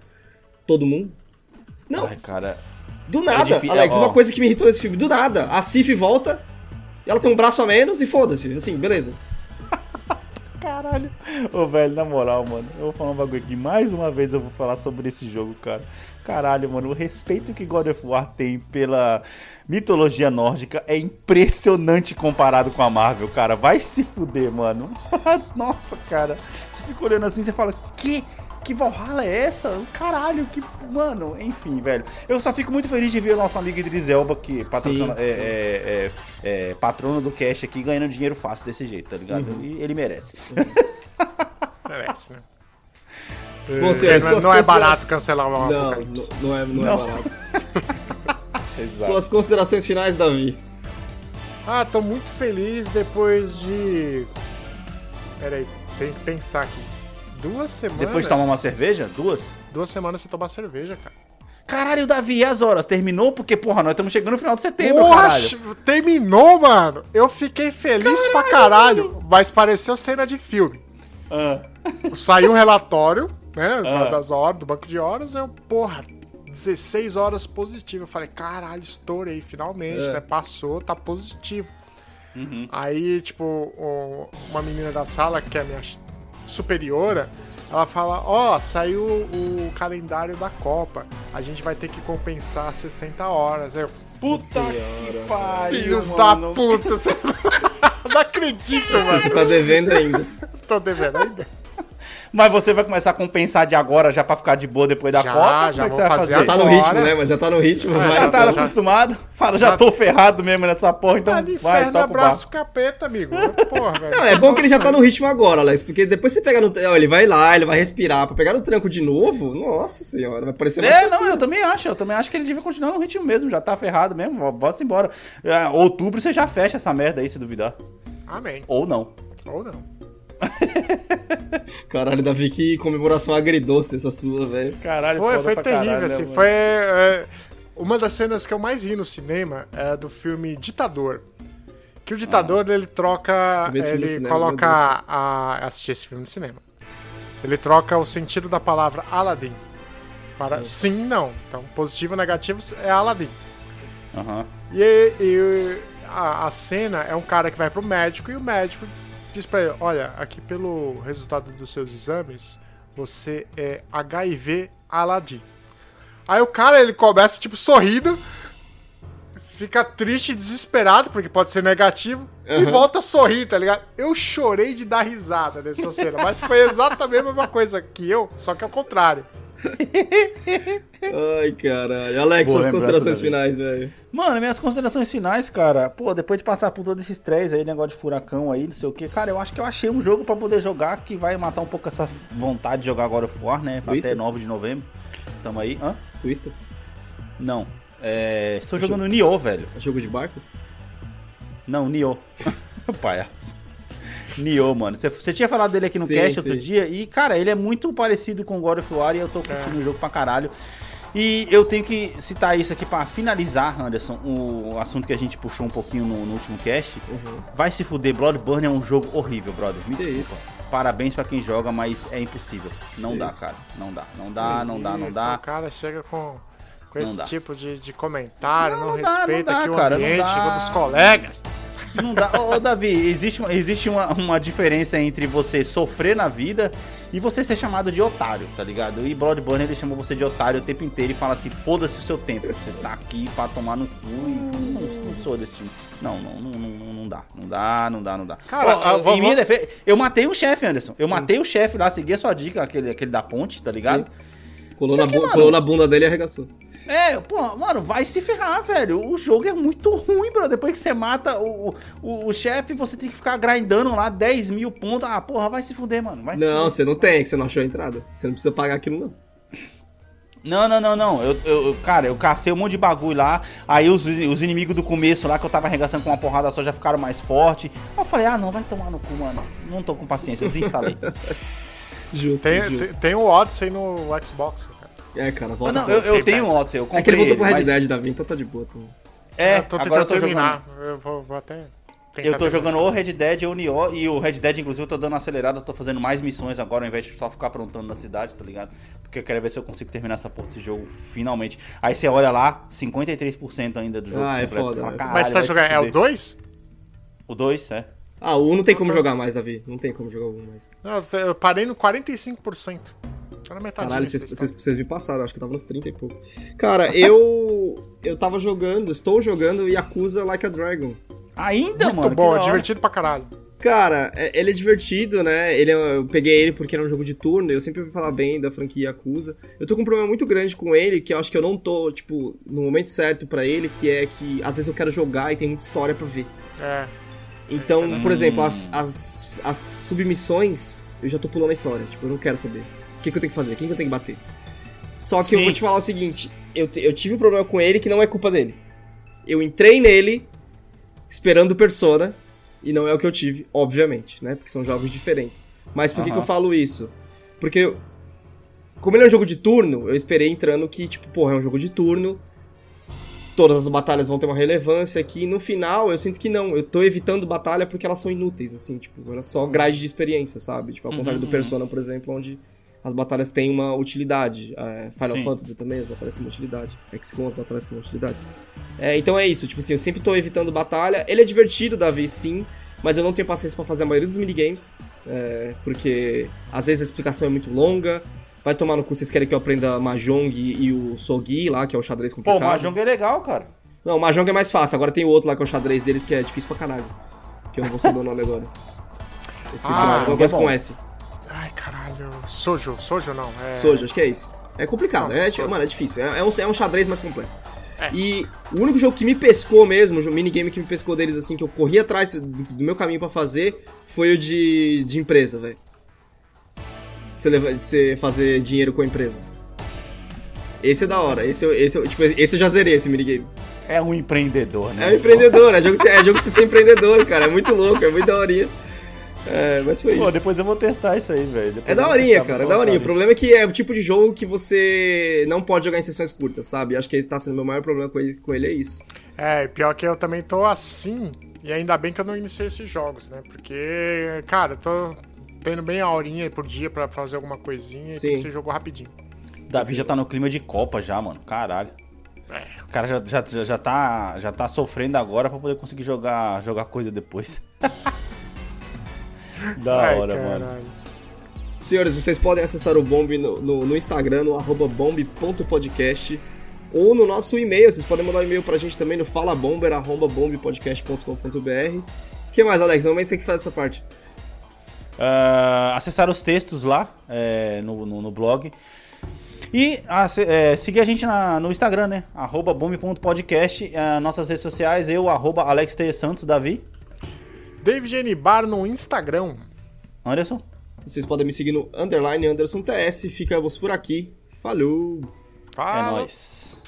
todo mundo? Não, Ai, cara. do nada, difí- Alex, ó. uma coisa que me irritou nesse filme, do nada. A Sif volta, ela tem um braço a menos e foda-se. Assim, beleza. Caralho. Ô, velho, na moral, mano, eu vou falar um bagulho aqui. Mais uma vez eu vou falar sobre esse jogo, cara. Caralho, mano, o respeito que God of War tem pela mitologia nórdica é impressionante comparado com a Marvel, cara. Vai se fuder, mano. Nossa, cara. Você fica olhando assim, você fala, que? Que Valhalla é essa? Caralho, que. Mano, enfim, velho. Eu só fico muito feliz de ver o nosso amigo Idris Elba, que patrocina, Sim, é, é, é, é patrono do Cash aqui, ganhando dinheiro fácil desse jeito, tá ligado? Uhum. E ele merece. Merece, né? Você, É, suas não é considera- barato cancelar uma Não, não, não é, não, Não. é barato. Exato. Suas considerações finais, Davi. Ah, tô muito feliz depois de. Pera aí, tem que pensar aqui. Duas semanas. Depois de tomar uma cerveja? Duas? Duas semanas sem tomar cerveja, cara. Caralho, Davi, e as horas? Terminou? Porque, porra, nós estamos chegando no final de setembro, Porra, caralho. terminou, mano. Eu fiquei feliz pra caralho, mas pareceu cena de filme. Ah, Saiu o relatório, né, Ah. das horas, do banco de horas, eu, porra, 16 horas positivo. Eu falei, caralho, estourei, finalmente, É. né, passou, tá positivo. Aí, tipo, uma menina da sala, que é a minha superiora, ela fala, ó, saiu o calendário da Copa, a gente vai ter que compensar 60 horas. Aí eu, puta que pariu, filhos mano. da puta, você não acredito, mano. você tá devendo ainda. Tô devendo ainda. Mas você vai começar a compensar de agora já pra ficar de boa depois da Já, Copa? já Como é que vou você vai fazer fazer? Já tá no ritmo, né? Mas já tá no ritmo, É, vai. Já tá já- acostumado? Fala, já já- tô ferrado mesmo nessa porra, então Tá de vai, inferno, toca o abraço capeta, amigo. Porra, velho. Não, é bom que ele já tá no ritmo agora, Alex, porque depois você pega no. Ó, ele vai lá, ele vai respirar. Pra pegar no tranco de novo, nossa senhora, vai parecer mais. É, tortura. não, eu também acho. Eu também acho que ele devia continuar no ritmo mesmo. Já tá ferrado mesmo. Bota embora. É, outubro você já fecha essa merda aí, se duvidar. Amém. Ou não. Ou não. Caralho, Davi, que comemoração agridoce essa sua, velho. Caralho, Foi, foi terrível, caralho, né, assim. mano? foi. é, uma das cenas que eu mais ri no cinema é do filme Ditador. Que o ditador, ele troca. No Ele cinema, coloca. A, assistir esse filme no cinema. Ele troca o sentido da palavra Aladdin. Para sim, não. Então, positivo ou negativo é Aladdin. Aham. E, e a, a cena é um cara que vai pro médico e o médico diz pra ele: Olha, aqui pelo resultado dos seus exames, você é HIV Aladdin. Aí o cara ele começa tipo sorrindo, fica triste, desesperado, porque pode ser negativo, e volta a sorrir, tá ligado? Eu chorei de dar risada nessa cena, mas foi exatamente a mesma coisa que eu, só que ao contrário. Ai, caralho. Alex, Boa suas considerações finais, velho. Mano, minhas considerações finais, cara. Pô, depois de passar por todo esse estresse aí, negócio de furacão aí, não sei o que, cara, eu acho que eu achei um jogo pra poder jogar que vai matar um pouco essa vontade de jogar God of War, né? Twister? Até 9 de novembro. Tamo aí. Hã? Twister? Não. É. Estou jogando Nioh, velho. É jogo de barco? Não, Nioh. Palhaço. Nioh, mano. Você- tinha falado dele aqui no Sim, cast outro sim. dia e, cara, ele é muito parecido com God of War e eu tô curtindo o jogo pra caralho. E eu tenho que citar isso aqui pra finalizar, Anderson, o assunto que a gente puxou um pouquinho no, no último cast. Vai se fuder, Bloodborne é um jogo horrível, brother. Me Que desculpa. isso? Parabéns pra quem joga, mas é impossível. Não Que dá, isso? cara. Não dá, não dá, não dá, não dá. O cara chega com, com esse dá. tipo de, de comentário, Não, não, não dá, respeita não dá, aqui o cara, ambiente dá. dos colegas. Não dá. Ô, ô, Davi, existe, uma, existe uma, uma diferença entre você sofrer na vida e você ser chamado de otário, tá ligado? E Bloodborne ele chamou você de otário o tempo inteiro e fala assim: foda-se o seu tempo. Você tá aqui pra tomar no cu e não, não sou desse time. Não, não, não, não, não dá. Não dá, não dá, não dá. Cara, Ó, em minha defesa, eu matei o chefe, Anderson. Eu matei o chefe lá, segui a sua dica, aquele, aquele da ponte, tá ligado? Colou na, bu- mano. colou na bunda dele e arregaçou. É, pô, mano, vai se ferrar, velho. O jogo é muito ruim, bro. Depois que você mata o, o, o chefe, você tem que ficar grindando lá 10 mil pontos. Ah, porra, vai se fuder, mano. Vai Não, você não tem, que você não achou a entrada. Você não precisa pagar aquilo, não. Não, não, não, não. Eu, eu, eu- cara, eu cacei um monte de bagulho lá. Aí os, os inimigos do começo lá, que eu tava arregaçando com uma porrada só, já ficaram mais fortes. Aí eu falei, ah, não, vai tomar no cu, mano. Não tô com paciência, eu desinstalei. Justo, Tem, justo. tem, tem o Odyssey no Xbox, cara. É, cara, Ah, volta não, pra- eu, eu tenho um. Odyssey, eu comprei É que ele voltou pro Red mas- Dead, Davi, então tá de boa. Então. É, eu tô agora eu tô terminar. jogando... Eu vou, vou até. Eu tô jogando o Red Dead ou o Nioh, e o Red Dead, inclusive, eu tô dando uma acelerada, eu tô fazendo mais missões agora, ao invés de só ficar aprontando na cidade, tá ligado? Porque eu quero ver se eu consigo terminar essa porra desse jogo finalmente. Aí você olha lá, 53% ainda do jogo Ah, é completo, foda, você fala, é. "Caralho, Mas você tá jogando. É o fuder." 2? O 2, é. Ah, o 1 não tem como jogar mais, Davi. Não tem como jogar o 1 mais. Não, eu- eu parei no 45%. Tô na metade. Caralho, vocês, me passaram, acho que eu tava nos 30 e pouco. Cara, eu. Eu tava jogando, estou jogando Yakuza Like a Dragon. Ainda, Muito mano. que bom, é divertido pra caralho. Cara, é- ele é divertido, né? Ele é- eu peguei ele porque era um jogo de turno, eu sempre ouvi falar bem da franquia Yakuza. Eu tô com um problema muito grande com ele, que eu acho que eu não tô, tipo, no momento certo pra ele, que é que às vezes eu quero jogar e tem muita história pra ver. É. Então, por exemplo, as, as, as submissões, eu já tô pulando a história. Tipo, eu não quero saber. O que, que eu tenho que fazer? Quem que eu tenho que bater? Só que eu Sim. vou te falar o seguinte: eu, te- eu tive um problema com ele que não é culpa dele. Eu entrei nele esperando Persona, e não é o que eu tive, obviamente, né? Porque são jogos diferentes. Mas por que, que eu falo isso? Porque, eu- como ele é um jogo de turno, eu esperei entrando que, tipo, porra, é um jogo de turno, todas as batalhas vão ter uma relevância aqui. No final, eu sinto que não. Eu tô evitando batalha porque elas são inúteis, assim, tipo, elas só grade de experiência, sabe? Tipo, ao contrário do Persona, por exemplo, onde as batalhas têm uma utilidade. É, Final Sim. Fantasy também, as batalhas têm uma utilidade. XCOM, as batalhas têm uma utilidade. É, então é isso, tipo assim, eu sempre tô evitando batalha. Ele é divertido, Davi, sim, mas eu não tenho paciência pra fazer a maioria dos minigames. é, porque às vezes a explicação é muito longa. Vai tomar no cu, vocês querem que eu aprenda Mahjong e, o Sogi lá, que é o xadrez Pô, complicado. o Mahjong é legal, cara. Não, o Mahjong é mais fácil. Agora tem o outro lá que é o xadrez deles que é difícil pra caralho. Que eu não vou saber o nome agora. Eu esqueci Ah, o nome, alguma é coisa bom. com S. Ai, caralho. Sojo, Sojo não. É... Soja, acho que é isso. É complicado, é, tipo, mano, é difícil. É, é um, é um xadrez mais complexo. E o único jogo que me pescou mesmo, o minigame que me pescou deles, assim, que eu corri atrás do, do meu caminho pra fazer, foi o de, de empresa, velho. Você, leva- de você fazer dinheiro com a empresa. Esse é da hora. Esse, eu- esse, eu- tipo, esse eu já zerei, esse minigame. É um empreendedor, né? É um empreendedor, é jogo, de- é jogo de você ser empreendedor, cara. É muito louco, é muito daorinha. É, mas foi Pô, isso. depois eu vou testar isso aí, velho. É daorinha, cara, é daorinha. O problema é que é o tipo de jogo que você não pode jogar em sessões curtas, sabe? Acho que tá sendo o meu maior problema com ele, com ele é isso. É, e pior que eu também tô assim, e ainda bem que eu não iniciei esses jogos, né? Porque, cara, eu tô tendo bem a horinha por dia pra fazer alguma coisinha Sim. e tem que ser jogo rapidinho. Davi já tá no clima de Copa já, mano. Caralho. É. O cara já, já, já, já tá, já tá sofrendo agora pra poder conseguir jogar, jogar coisa depois. da Ai, hora, caralho. mano. Senhores, vocês podem acessar o Bomb no, no, no Instagram, no arroba bomb.podcast. Ou no nosso e-mail, vocês podem mandar um e-mail pra gente também no falabomber.bombpodcast.com.br. O que mais, Alex? Normalmente você que faz essa parte. Ah, acessar os textos lá é, no, no, no blog. E ace- é, seguir a gente na- no Instagram, né? Arroba bombe.podcast. ah, nossas redes sociais, eu, arroba Alex T. Santos, Davi. David N. Bar no Instagram. Anderson. Vocês podem me seguir no underline Anderson TS. Ficamos por aqui. Falou! É Fala. nóis.